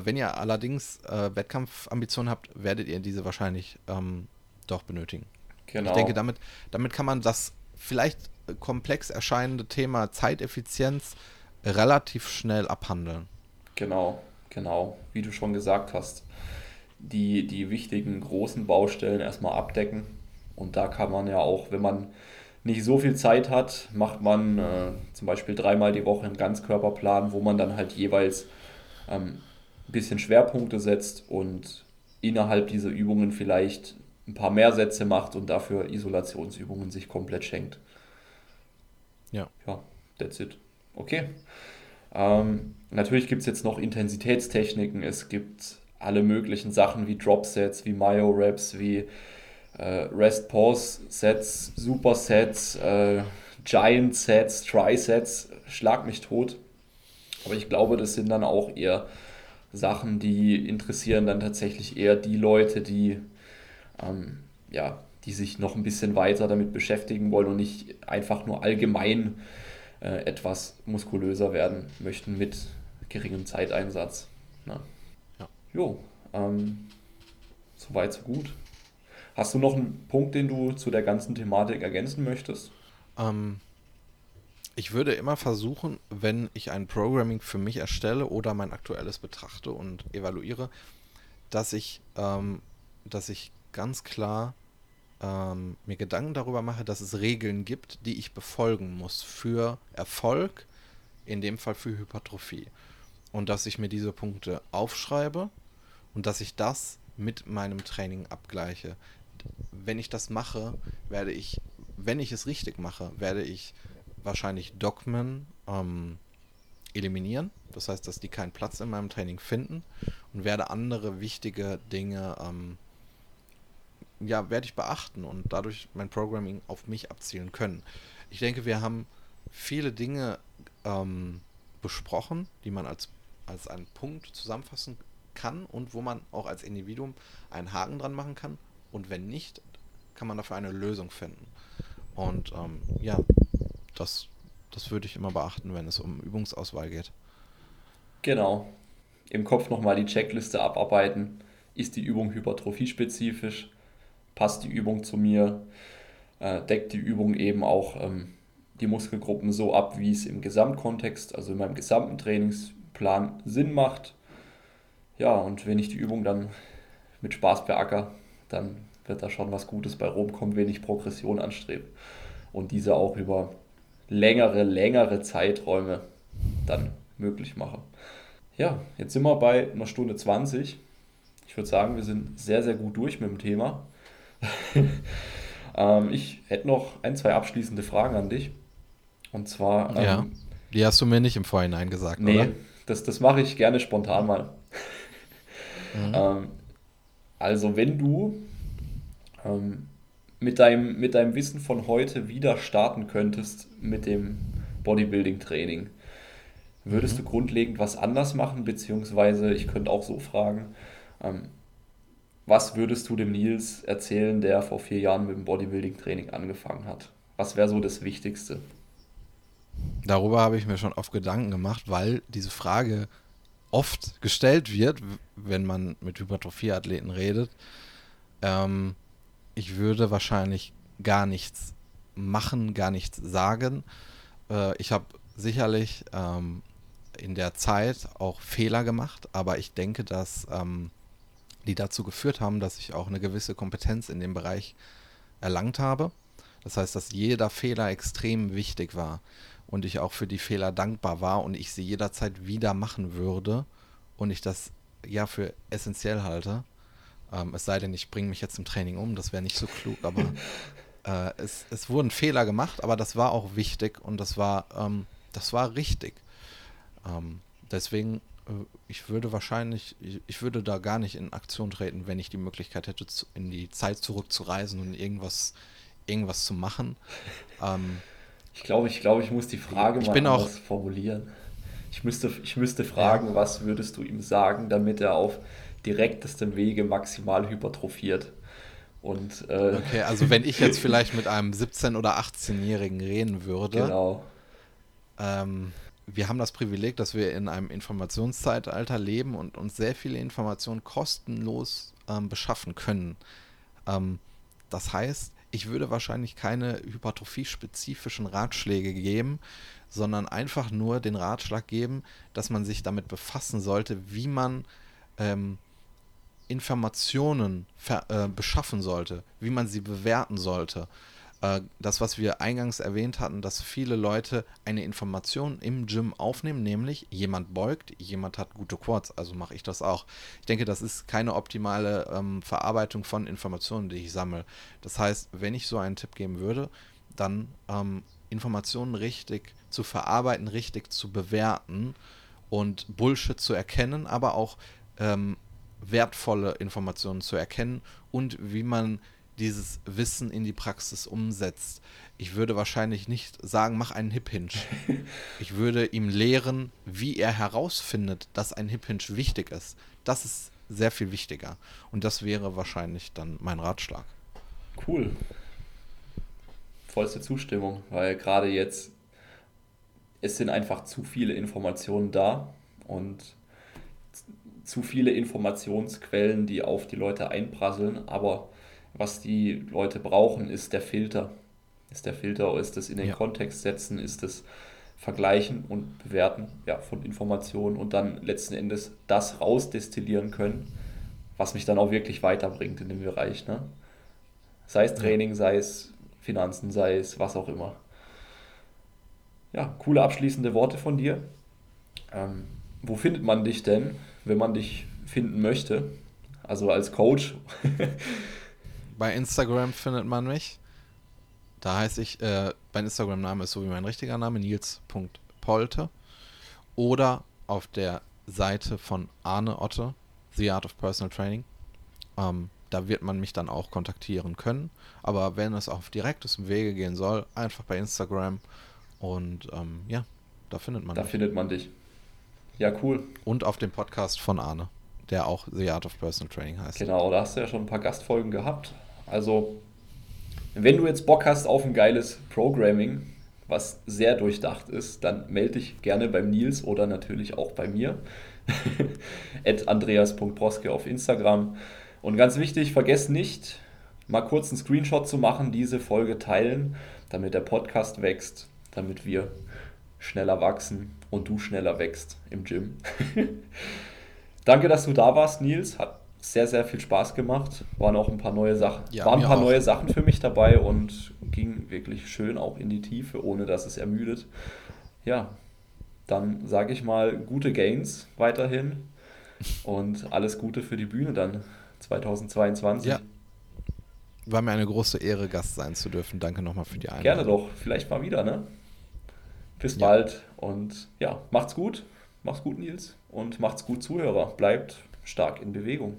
Wenn ihr allerdings äh, Wettkampfambitionen habt, werdet ihr diese wahrscheinlich ähm, doch benötigen. Genau. Ich denke, damit, damit kann man das vielleicht komplex erscheinende Thema Zeiteffizienz relativ schnell abhandeln. Genau, genau. Wie du schon gesagt hast, die, die wichtigen großen Baustellen erstmal abdecken. Und da kann man ja auch, wenn man nicht so viel Zeit hat, macht man äh, zum Beispiel dreimal die Woche einen Ganzkörperplan, wo man dann halt jeweils ähm, ein bisschen Schwerpunkte setzt und innerhalb dieser Übungen vielleicht ein paar mehr Sätze macht und dafür Isolationsübungen sich komplett schenkt. Ja. Ja, that's it. Okay. Ähm, natürlich gibt es jetzt noch Intensitätstechniken. Es gibt alle möglichen Sachen wie Drop-Sets, wie Myo-Raps, wie äh, Rest-Pause-Sets, Super-Sets, äh, Giant-Sets, Try-Sets. Schlag mich tot. Aber ich glaube, das sind dann auch eher Sachen, die interessieren dann tatsächlich eher die Leute, die ähm, ja, die sich noch ein bisschen weiter damit beschäftigen wollen und nicht einfach nur allgemein äh, etwas muskulöser werden möchten mit geringem Zeiteinsatz. Na. Ja. Jo, ähm, soweit so gut. Hast du noch einen Punkt, den du zu der ganzen Thematik ergänzen möchtest? Ähm, ich würde immer versuchen, wenn ich ein Programming für mich erstelle oder mein aktuelles betrachte und evaluiere, dass ich, ähm, dass ich ganz klar ähm, mir Gedanken darüber mache, dass es Regeln gibt, die ich befolgen muss für Erfolg, in dem Fall für Hypertrophie. Und dass ich mir diese Punkte aufschreibe und dass ich das mit meinem Training abgleiche. Wenn ich das mache, werde ich, wenn ich es richtig mache, werde ich wahrscheinlich Dogmen ähm, eliminieren. Das heißt, dass die keinen Platz in meinem Training finden und werde andere wichtige Dinge ähm, ja, werde ich beachten und dadurch mein Programming auf mich abzielen können. Ich denke, wir haben viele Dinge ähm, besprochen, die man als, als einen Punkt zusammenfassen kann und wo man auch als Individuum einen Haken dran machen kann. Und wenn nicht, kann man dafür eine Lösung finden. Und ähm, ja, das, das würde ich immer beachten, wenn es um Übungsauswahl geht. Genau. Im Kopf nochmal die Checkliste abarbeiten. Ist die Übung hypertrophiespezifisch? passt die Übung zu mir, äh, deckt die Übung eben auch ähm, die Muskelgruppen so ab, wie es im Gesamtkontext, also in meinem gesamten Trainingsplan Sinn macht. Ja, und wenn ich die Übung dann mit Spaß beacker, dann wird da schon was Gutes bei rumkommen, wenn ich Progression anstrebe und diese auch über längere, längere Zeiträume dann möglich mache. Ja, jetzt sind wir bei einer Stunde 20. Ich würde sagen, wir sind sehr, sehr gut durch mit dem Thema. ähm, ich hätte noch ein, zwei abschließende Fragen an dich. Und zwar. Ähm, ja, die hast du mir nicht im Vorhinein gesagt, nee, oder? das, das mache ich gerne spontan mal. Mhm. Ähm, also wenn du ähm, mit, deinem, mit deinem Wissen von heute wieder starten könntest mit dem Bodybuilding-Training, würdest mhm. du grundlegend was anders machen? Beziehungsweise, ich könnte auch so fragen, ähm, was würdest du dem Nils erzählen, der vor vier Jahren mit dem Bodybuilding-Training angefangen hat? Was wäre so das Wichtigste? Darüber habe ich mir schon oft Gedanken gemacht, weil diese Frage oft gestellt wird, wenn man mit Hypertrophie-Athleten redet. Ähm, ich würde wahrscheinlich gar nichts machen, gar nichts sagen. Äh, ich habe sicherlich ähm, in der Zeit auch Fehler gemacht, aber ich denke, dass ähm, die dazu geführt haben, dass ich auch eine gewisse Kompetenz in dem Bereich erlangt habe. Das heißt, dass jeder Fehler extrem wichtig war und ich auch für die Fehler dankbar war und ich sie jederzeit wieder machen würde und ich das ja für essentiell halte. Ähm, es sei denn, ich bringe mich jetzt im Training um, das wäre nicht so klug, aber äh, es, es wurden Fehler gemacht, aber das war auch wichtig und das war, ähm, das war richtig. Ähm, deswegen, äh, ich würde wahrscheinlich, ich, ich, würde da gar nicht in Aktion treten, wenn ich die Möglichkeit hätte, zu, in die Zeit zurückzureisen und irgendwas, irgendwas zu machen. Ähm, ich glaube, ich glaube, ich muss die Frage ich mal bin auch, formulieren. Ich müsste, ich müsste fragen, ja. was würdest du ihm sagen, damit er auf direktestem Wege maximal hypertrophiert. Und, äh, okay, also wenn ich jetzt vielleicht mit einem 17- oder 18-Jährigen reden würde. Genau. Ähm, wir haben das Privileg, dass wir in einem Informationszeitalter leben und uns sehr viele Informationen kostenlos ähm, beschaffen können. Ähm, das heißt, ich würde wahrscheinlich keine hypertrophie-spezifischen Ratschläge geben, sondern einfach nur den Ratschlag geben, dass man sich damit befassen sollte, wie man ähm, Informationen äh, beschaffen sollte, wie man sie bewerten sollte. Äh, das, was wir eingangs erwähnt hatten, dass viele Leute eine Information im Gym aufnehmen, nämlich jemand beugt, jemand hat gute Quads, also mache ich das auch. Ich denke, das ist keine optimale ähm, Verarbeitung von Informationen, die ich sammle. Das heißt, wenn ich so einen Tipp geben würde, dann ähm, Informationen richtig zu verarbeiten, richtig zu bewerten und Bullshit zu erkennen, aber auch ähm, wertvolle Informationen zu erkennen und wie man dieses Wissen in die Praxis umsetzt. Ich würde wahrscheinlich nicht sagen, mach einen Hip Hinge. Ich würde ihm lehren, wie er herausfindet, dass ein Hip Hinge wichtig ist. Das ist sehr viel wichtiger. Und das wäre wahrscheinlich dann mein Ratschlag. Cool. Vollste Zustimmung, weil gerade jetzt es sind einfach zu viele Informationen da und zu viele Informationsquellen, die auf die Leute einprasseln, aber was die Leute brauchen, ist der Filter. Ist der Filter, ist das in den ja. Kontext setzen, ist das Vergleichen und Bewerten ja, von Informationen und dann letzten Endes das rausdestillieren können, was mich dann auch wirklich weiterbringt in dem Bereich. Ne? Sei es Training, sei es Finanzen, sei es was auch immer. Ja, coole abschließende Worte von dir. Ähm, wo findet man dich denn? Wenn man dich finden möchte. Also als Coach. Bei Instagram findet man mich. Da heiße ich, äh, mein Instagram-Name ist so wie mein richtiger Name, nils.polte. Oder auf der Seite von Arne Otte, The Art of Personal Training. Ähm, da wird man mich dann auch kontaktieren können. Aber wenn es auf direktes Wege gehen soll, einfach bei Instagram. Und ähm, ja, da findet man da mich. Da findet man dich. Ja, cool. Und auf dem Podcast von Arne, der auch The Art of Personal Training heißt. Genau, da hast du ja schon ein paar Gastfolgen gehabt. Also, wenn du jetzt Bock hast auf ein geiles Programming, was sehr durchdacht ist, dann melde dich gerne beim Nils oder natürlich auch bei mir. At andreas.proske auf Instagram. Und ganz wichtig, vergesst nicht, mal kurz einen Screenshot zu machen, diese Folge teilen, damit der Podcast wächst, damit wir schneller wachsen und du schneller wächst im Gym. Danke, dass du da warst, Nils. Hat sehr, sehr viel Spaß gemacht. Waren auch ein paar neue Sachen. Ja, waren ein paar auch. neue Sachen für mich dabei und ging wirklich schön auch in die Tiefe, ohne dass es ermüdet. Ja, dann sage ich mal gute Gains weiterhin und alles Gute für die Bühne dann 2022. Ja. War mir eine große Ehre, Gast sein zu dürfen. Danke nochmal für die Einladung. Gerne doch. Vielleicht mal wieder, ne? Bis ja. bald und ja, macht's gut. Mach's gut, Nils. Und macht's gut, Zuhörer. Bleibt stark in Bewegung.